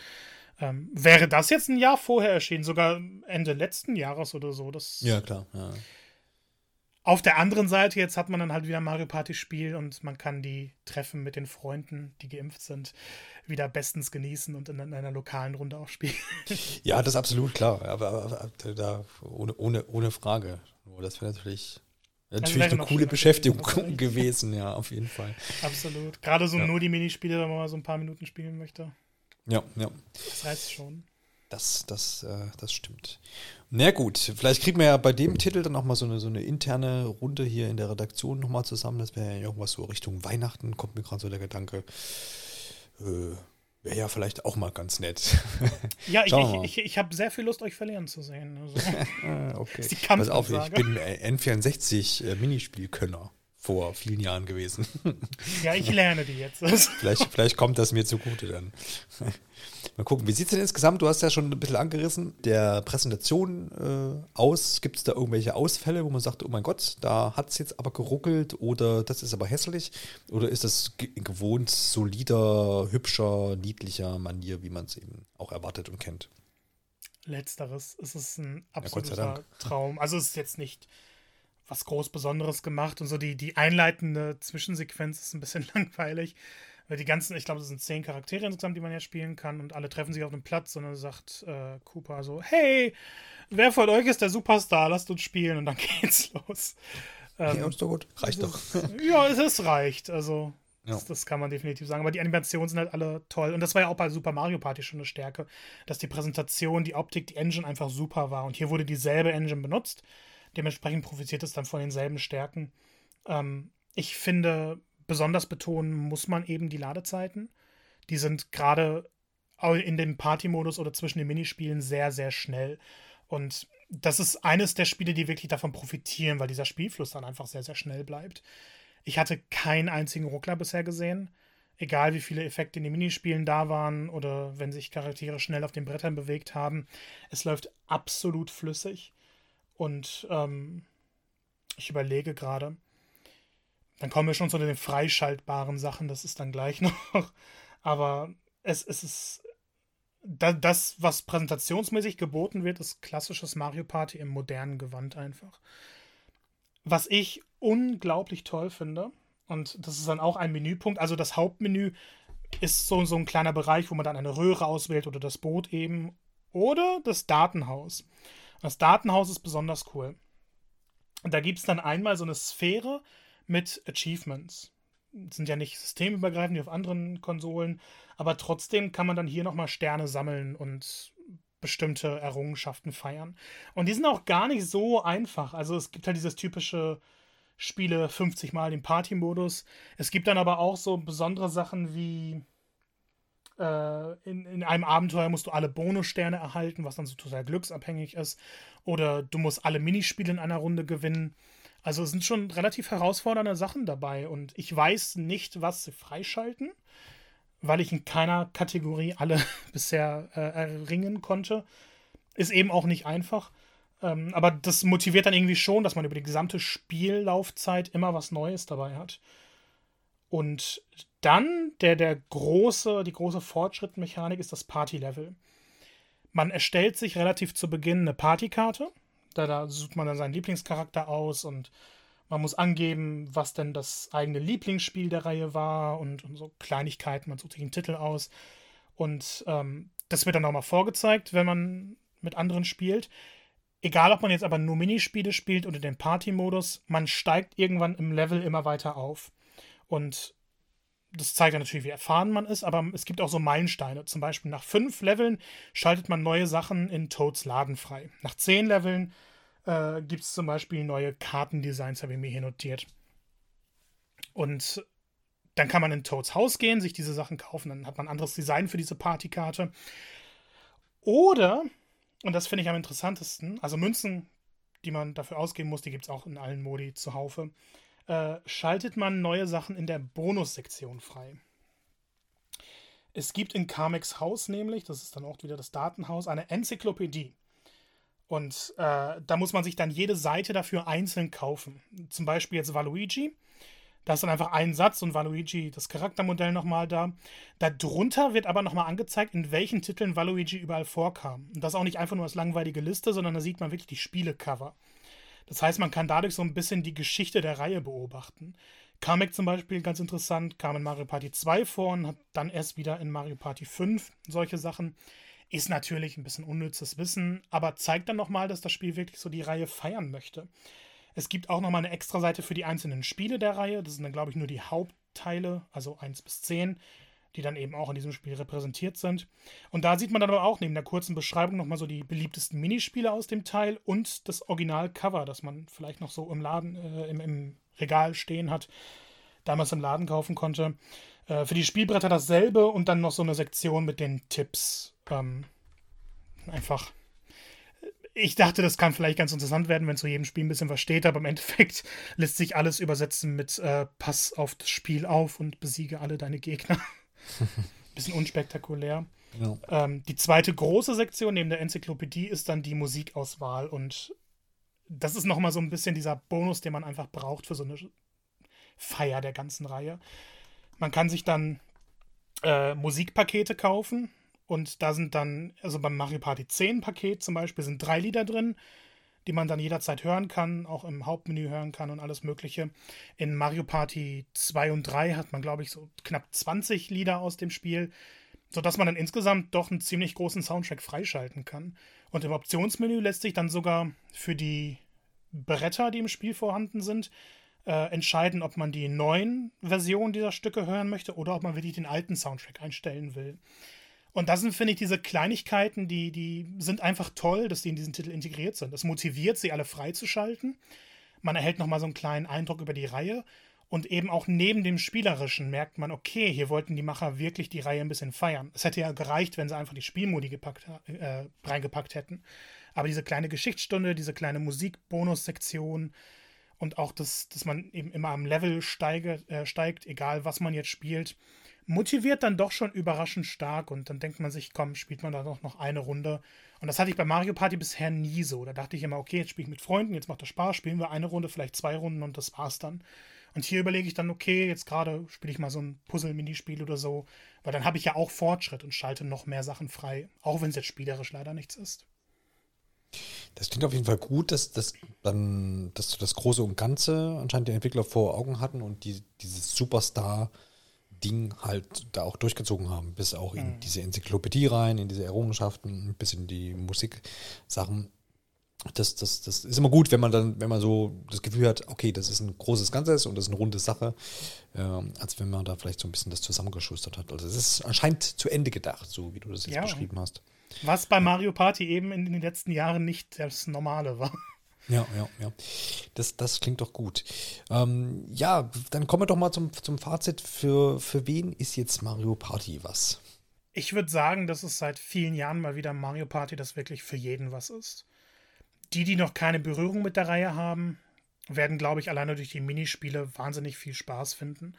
Ähm, wäre das jetzt ein Jahr vorher erschienen, sogar Ende letzten Jahres oder so? Das ja, klar. Ja. Auf der anderen Seite, jetzt hat man dann halt wieder Mario Party Spiel und man kann die Treffen mit den Freunden, die geimpft sind, wieder bestens genießen und in, einer lokalen Runde auch spielen. <laughs> Ja, das ist absolut klar. Aber, aber, aber da ohne, ohne, ohne Frage. Das wäre natürlich Natürlich eine coole Beschäftigung gewesen, ja, auf jeden Fall. Absolut. Gerade so ja. nur die Minispiele, wenn man mal so ein paar Minuten spielen möchte. Ja, ja. Das reizt schon. Das, das, äh, das stimmt. Na gut, vielleicht kriegen wir ja bei dem Titel dann nochmal so eine, so eine interne Runde hier in der Redaktion nochmal zusammen. Das wäre ja irgendwas so Richtung Weihnachten, kommt mir gerade so der Gedanke. Äh, wäre ja vielleicht auch mal ganz nett. <laughs> Ja, ich, ich, ich, ich habe sehr viel Lust, euch verlieren zu sehen. Also. <laughs> Ah, okay. <laughs> Pass auf, ich bin N64 äh, Minispielkönner vor vielen Jahren gewesen. <laughs> Ja, ich lerne die jetzt. <laughs> vielleicht, vielleicht kommt das mir zugute dann. <laughs> Mal gucken, wie sieht es denn insgesamt? Du hast ja schon ein bisschen angerissen, der Präsentation äh, aus. Gibt es da irgendwelche Ausfälle, wo man sagt, oh mein Gott, da hat es jetzt aber geruckelt oder das ist aber hässlich? Oder ist das gewohnt solider, hübscher, niedlicher Manier, wie man es eben auch erwartet und kennt? Letzteres. Es ist ein absoluter ja, Traum. Also es ist jetzt nicht was groß Besonderes gemacht und so die, die einleitende Zwischensequenz ist ein bisschen <laughs> langweilig. Weil die ganzen, ich glaube, es sind zehn Charaktere insgesamt, die man ja spielen kann und alle treffen sich auf einem Platz und dann sagt äh, Cooper so, hey, wer von euch ist der Superstar? Lasst uns spielen und dann <laughs> geht's los. Ähm, ja, ist doch gut. Reicht doch. Ist, <laughs> ja, es, es reicht. Also, ja. das, das, kann man definitiv sagen. Aber die Animationen sind halt alle toll. Und das war ja auch bei Super Mario Party schon eine Stärke, dass die Präsentation, die Optik, die Engine einfach super war. Und hier wurde dieselbe Engine benutzt. Dementsprechend profitiert es dann von denselben Stärken. Ähm, ich finde, besonders betonen muss man eben die Ladezeiten. Die sind gerade in dem Party-Modus oder zwischen den Minispielen sehr, sehr schnell. Und das ist eines der Spiele, die wirklich davon profitieren, weil dieser Spielfluss dann einfach sehr, sehr schnell bleibt. Ich hatte keinen einzigen Ruckler bisher gesehen. egal wie viele Effekte in den Minispielen da waren oder wenn sich Charaktere schnell auf den Brettern bewegt haben. Es läuft absolut flüssig. Und ähm, ich überlege gerade, dann kommen wir schon zu den freischaltbaren Sachen, das ist dann gleich <laughs> noch. Aber es, es ist das, was präsentationsmäßig geboten wird, ist klassisches Mario Party im modernen Gewand einfach. Was ich unglaublich toll finde, und das ist dann auch ein Menüpunkt. Also das Hauptmenü ist so, so ein kleiner Bereich, wo man dann eine Röhre auswählt oder das Boot eben. Oder das Datenhaus. Das Datenhaus ist besonders cool. Und da gibt es dann einmal so eine Sphäre mit Achievements. Das sind ja nicht systemübergreifend wie auf anderen Konsolen, aber trotzdem kann man dann hier nochmal Sterne sammeln und bestimmte Errungenschaften feiern. Und die sind auch gar nicht so einfach. Also es gibt halt dieses typische spiele 50 Mal den Party-Modus. Es gibt dann aber auch so besondere Sachen wie in, in einem Abenteuer musst du alle Bonussterne erhalten, was dann so total glücksabhängig ist. Oder du musst alle Minispiele in einer Runde gewinnen. Also es sind schon relativ herausfordernde Sachen dabei und ich weiß nicht, was sie freischalten, weil ich in keiner Kategorie alle <laughs> bisher äh, erringen konnte. Ist eben auch nicht einfach. Ähm, aber das motiviert dann irgendwie schon, dass man über die gesamte Spiellaufzeit immer was Neues dabei hat. Und dann der, der große, die große Fortschrittmechanik ist das Party-Level. Man erstellt sich relativ zu Beginn eine Partykarte. Da, da sucht man dann seinen Lieblingscharakter aus und man muss angeben, was denn das eigene Lieblingsspiel der Reihe war und, und so Kleinigkeiten. Man sucht sich einen Titel aus. Und ähm, das wird dann nochmal vorgezeigt, wenn man mit anderen spielt. Egal, ob man jetzt aber nur Minispiele spielt oder den Party-Modus, man steigt irgendwann im Level immer weiter auf. Und das zeigt ja natürlich, wie erfahren man ist, aber es gibt auch so Meilensteine. Zum Beispiel nach fünf Leveln schaltet man neue Sachen in Toads Laden frei. Nach zehn Leveln äh, gibt es zum Beispiel neue Kartendesigns, habe ich mir hier notiert. Und dann kann man in Toads Haus gehen, sich diese Sachen kaufen, dann hat man ein anderes Design für diese Partykarte. Oder und das finde ich am interessantesten. Also Münzen, die man dafür ausgeben muss, die gibt es auch in allen Modi zuhaufe. Äh, schaltet man neue Sachen in der Bonussektion frei. Es gibt in Carmex Haus nämlich, das ist dann auch wieder das Datenhaus, eine Enzyklopädie. Und äh, da muss man sich dann jede Seite dafür einzeln kaufen. Zum Beispiel jetzt Valuigi. Da ist dann einfach ein Satz und Waluigi das Charaktermodell nochmal da. Darunter wird aber nochmal angezeigt, in welchen Titeln Waluigi überall vorkam. Und das auch nicht einfach nur als langweilige Liste, sondern da sieht man wirklich die Spielecover. Das heißt, man kann dadurch so ein bisschen die Geschichte der Reihe beobachten. Kamek zum Beispiel, ganz interessant, kam in Mario Party 2 vor und hat dann erst wieder in Mario Party 5 solche Sachen. Ist natürlich ein bisschen unnützes Wissen, aber zeigt dann nochmal, dass das Spiel wirklich so die Reihe feiern möchte. Es gibt auch nochmal eine extra Seite für die einzelnen Spiele der Reihe. Das sind dann, glaube ich, nur die Hauptteile, also 1 bis 10, die dann eben auch in diesem Spiel repräsentiert sind. Und da sieht man dann aber auch neben der kurzen Beschreibung nochmal so die beliebtesten Minispiele aus dem Teil und das Original-Cover, das man vielleicht noch so im Laden, äh, im, im Regal stehen hat, damals im Laden kaufen konnte. Äh, für die Spielbretter dasselbe und dann noch so eine Sektion mit den Tipps. Ähm, einfach ich dachte, das kann vielleicht ganz interessant werden, wenn zu jedem Spiel ein bisschen was steht, aber im Endeffekt <laughs> lässt sich alles übersetzen mit äh, Pass auf das Spiel auf und besiege alle deine Gegner. <laughs> <laughs> bisschen unspektakulär. Ja. Ähm, die zweite große Sektion neben der Enzyklopädie ist dann die Musikauswahl und das ist nochmal so ein bisschen dieser Bonus, den man einfach braucht für so eine Feier der ganzen Reihe. Man kann sich dann äh, Musikpakete kaufen, und da sind dann, also beim Mario Party 10 Paket zum Beispiel, sind drei Lieder drin, die man dann jederzeit hören kann, auch im Hauptmenü hören kann und alles Mögliche. In Mario Party 2 und 3 hat man, glaube ich, so knapp 20 Lieder aus dem Spiel, sodass man dann insgesamt doch einen ziemlich großen Soundtrack freischalten kann. Und im Optionsmenü lässt sich dann sogar für die Bretter, die im Spiel vorhanden sind, äh, entscheiden, ob man die neuen Versionen dieser Stücke hören möchte oder ob man wirklich den alten Soundtrack einstellen will. Und das sind, finde ich, diese Kleinigkeiten, die, die sind einfach toll, dass die in diesen Titel integriert sind. Das motiviert, sie alle freizuschalten. Man erhält nochmal so einen kleinen Eindruck über die Reihe. Und eben auch neben dem Spielerischen merkt man, okay, hier wollten die Macher wirklich die Reihe ein bisschen feiern. Es hätte ja gereicht, wenn sie einfach die Spielmodi gepackt, äh, reingepackt hätten. Aber diese kleine Geschichtsstunde, diese kleine Musik-Bonus-Sektion und auch, das, dass man eben immer am Level steige, äh, steigt, egal was man jetzt spielt, motiviert dann doch schon überraschend stark und dann denkt man sich, komm, spielt man da doch noch eine Runde. Und das hatte ich bei Mario Party bisher nie so. Da dachte ich immer, okay, jetzt spiele ich mit Freunden, jetzt macht das Spaß, spielen wir eine Runde, vielleicht zwei Runden und das war's dann. Und hier überlege ich dann, okay, jetzt gerade spiele ich mal so ein Puzzle-Minispiel oder so, weil dann habe ich ja auch Fortschritt und schalte noch mehr Sachen frei, auch wenn es jetzt spielerisch leider nichts ist. Das klingt auf jeden Fall gut, dass, dass, dann, dass du das Große und Ganze anscheinend die Entwickler vor Augen hatten und die, dieses Superstar-Ding halt da auch durchgezogen haben, bis auch in mhm. diese Enzyklopädie rein, in diese Errungenschaften, bis in die Musiksachen das, das, das ist immer gut, wenn man dann, wenn man so das Gefühl hat, okay, das ist ein großes Ganzes und das ist eine runde Sache, äh, als wenn man da vielleicht so ein bisschen das zusammengeschustert hat. Also es ist anscheinend zu Ende gedacht, so wie du das jetzt ja. beschrieben hast. Was bei Mario Party eben in den letzten Jahren nicht das Normale war. Ja, ja, ja. Das, das klingt doch gut. Ähm, ja, dann kommen wir doch mal zum, zum Fazit. Für, für wen ist jetzt Mario Party was? Ich würde sagen, dass es seit vielen Jahren mal wieder Mario Party das wirklich für jeden was ist. Die, die noch keine Berührung mit der Reihe haben, werden, glaube ich, alleine durch die Minispiele wahnsinnig viel Spaß finden.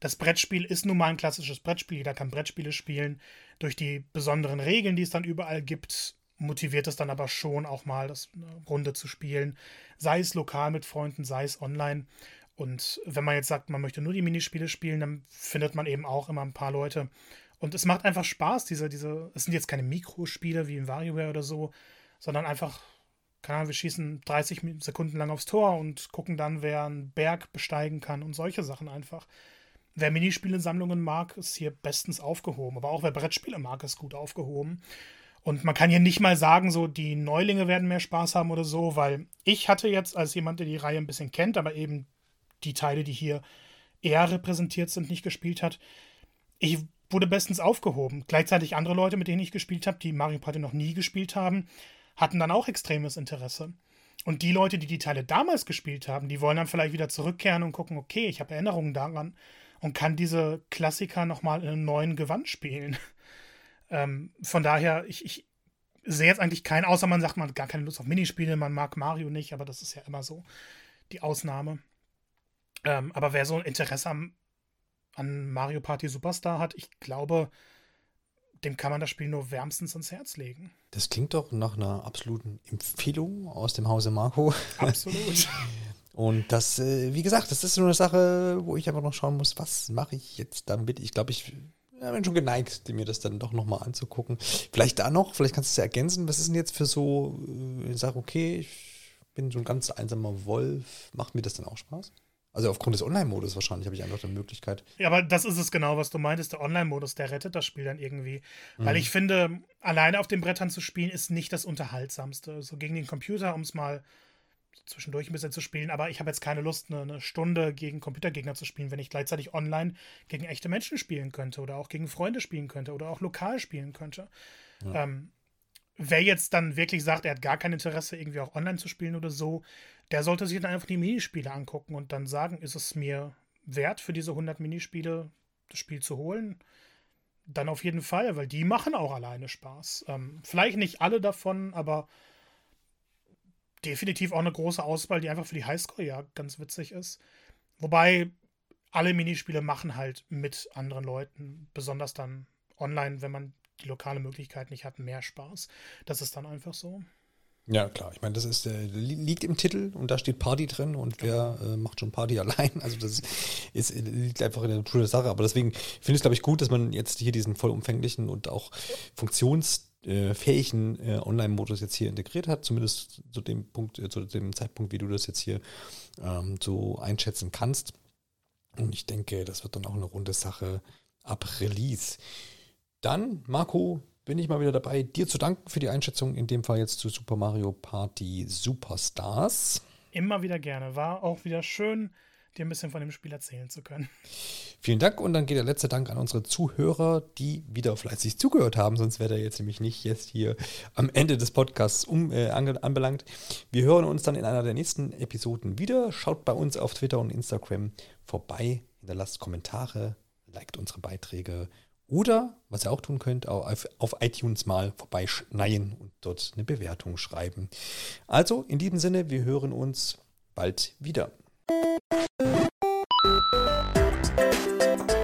Das Brettspiel ist nun mal ein klassisches Brettspiel, jeder kann Brettspiele spielen. Durch die besonderen Regeln, die es dann überall gibt, motiviert es dann aber schon auch mal, das Runde zu spielen. Sei es lokal mit Freunden, sei es online. Und wenn man jetzt sagt, man möchte nur die Minispiele spielen, dann findet man eben auch immer ein paar Leute. Und es macht einfach Spaß, diese, diese, es sind jetzt keine Mikrospiele wie in WarioWare oder so, sondern einfach keine Ahnung, wir schießen 30 Sekunden lang aufs Tor und gucken dann, wer einen Berg besteigen kann und solche Sachen einfach. Wer Minispiele-Sammlungen mag, ist hier bestens aufgehoben. Aber auch wer Brettspiele mag, ist gut aufgehoben. Und man kann hier nicht mal sagen, so die Neulinge werden mehr Spaß haben oder so, weil ich hatte jetzt als jemand, der die Reihe ein bisschen kennt, aber eben die Teile, die hier eher repräsentiert sind, nicht gespielt hat. Ich wurde bestens aufgehoben. Gleichzeitig andere Leute, mit denen ich gespielt habe, die Mario Party noch nie gespielt haben, hatten dann auch extremes Interesse. Und die Leute, die die Teile damals gespielt haben, die wollen dann vielleicht wieder zurückkehren und gucken, okay, ich habe Erinnerungen daran und kann diese Klassiker nochmal in einem neuen Gewand spielen. Ähm, von daher, ich, ich sehe jetzt eigentlich keinen, außer man sagt, man hat gar keine Lust auf Minispiele, man mag Mario nicht, aber das ist ja immer so die Ausnahme. Ähm, aber wer so ein Interesse am, an Mario Party Superstar hat, ich glaube, dem kann man das Spiel nur wärmstens ans Herz legen. Das klingt doch nach einer absoluten Empfehlung aus dem Hause Marco. Absolut. <laughs> Und das, äh, wie gesagt, das ist so eine Sache, wo ich einfach noch schauen muss, was mache ich jetzt damit? Ich glaube, ich ja, bin schon geneigt, mir das dann doch nochmal anzugucken. Vielleicht da noch, vielleicht kannst du es ja ergänzen. Was ist denn jetzt für so, äh, ich sage, okay, ich bin so ein ganz einsamer Wolf. Macht mir das dann auch Spaß? Also aufgrund des Online-Modus wahrscheinlich habe ich einfach die Möglichkeit. Ja, aber das ist es genau, was du meintest. Der Online-Modus, der rettet das Spiel dann irgendwie. Mhm. Weil ich finde, alleine auf den Brettern zu spielen, ist nicht das Unterhaltsamste. So gegen den Computer, um es mal zwischendurch ein bisschen zu spielen, aber ich habe jetzt keine Lust, eine, eine, Stunde gegen Computergegner zu spielen, wenn ich gleichzeitig online gegen echte Menschen spielen könnte oder auch gegen Freunde spielen könnte oder auch lokal spielen könnte. Ja. Ähm, wer jetzt dann wirklich sagt, er hat gar kein Interesse, irgendwie auch online zu spielen oder so, der sollte sich dann einfach die Minispiele angucken und dann sagen, ist es mir wert, für diese 100 Minispiele das Spiel zu holen? Dann auf jeden Fall, weil die machen auch alleine Spaß. Ähm, vielleicht nicht alle davon, aber definitiv auch eine große Auswahl, die einfach für die Highscore ja ganz witzig ist. Wobei alle Minispiele machen halt mit anderen Leuten, besonders dann online, wenn man die lokale Möglichkeit nicht hat, mehr Spaß. Das ist dann einfach so. Ja, klar. Ich meine, das ist, äh, liegt im Titel und da steht Party drin und wer äh, macht schon Party <laughs> allein? Also das ist, liegt einfach in der Natur der Sache. Aber deswegen finde ich es, glaube ich, gut, dass man jetzt hier diesen vollumfänglichen und auch funktionsfähigen äh, Online-Modus jetzt hier integriert hat. Zumindest zu dem Punkt, äh, zu dem Zeitpunkt, wie du das jetzt hier ähm, so einschätzen kannst. Und ich denke, das wird dann auch eine runde Sache ab Release. Dann, Marco, bin ich mal wieder dabei, dir zu danken für die Einschätzung, in dem Fall jetzt zu Super Mario Party Superstars. Immer wieder gerne. War auch wieder schön, dir ein bisschen von dem Spiel erzählen zu können. Vielen Dank und dann geht der letzte Dank an unsere Zuhörer, die wieder fleißig zugehört haben, sonst wäre der jetzt nämlich nicht jetzt hier am Ende des Podcasts um, äh, anbelangt. Wir hören uns dann in einer der nächsten Episoden wieder. Schaut bei uns auf Twitter und Instagram vorbei, hinterlasst Kommentare, liked unsere Beiträge oder, was ihr auch tun könnt, auf, auf iTunes mal vorbeischneien und dort eine Bewertung schreiben. Also, in diesem Sinne, wir hören uns bald wieder. Thank you.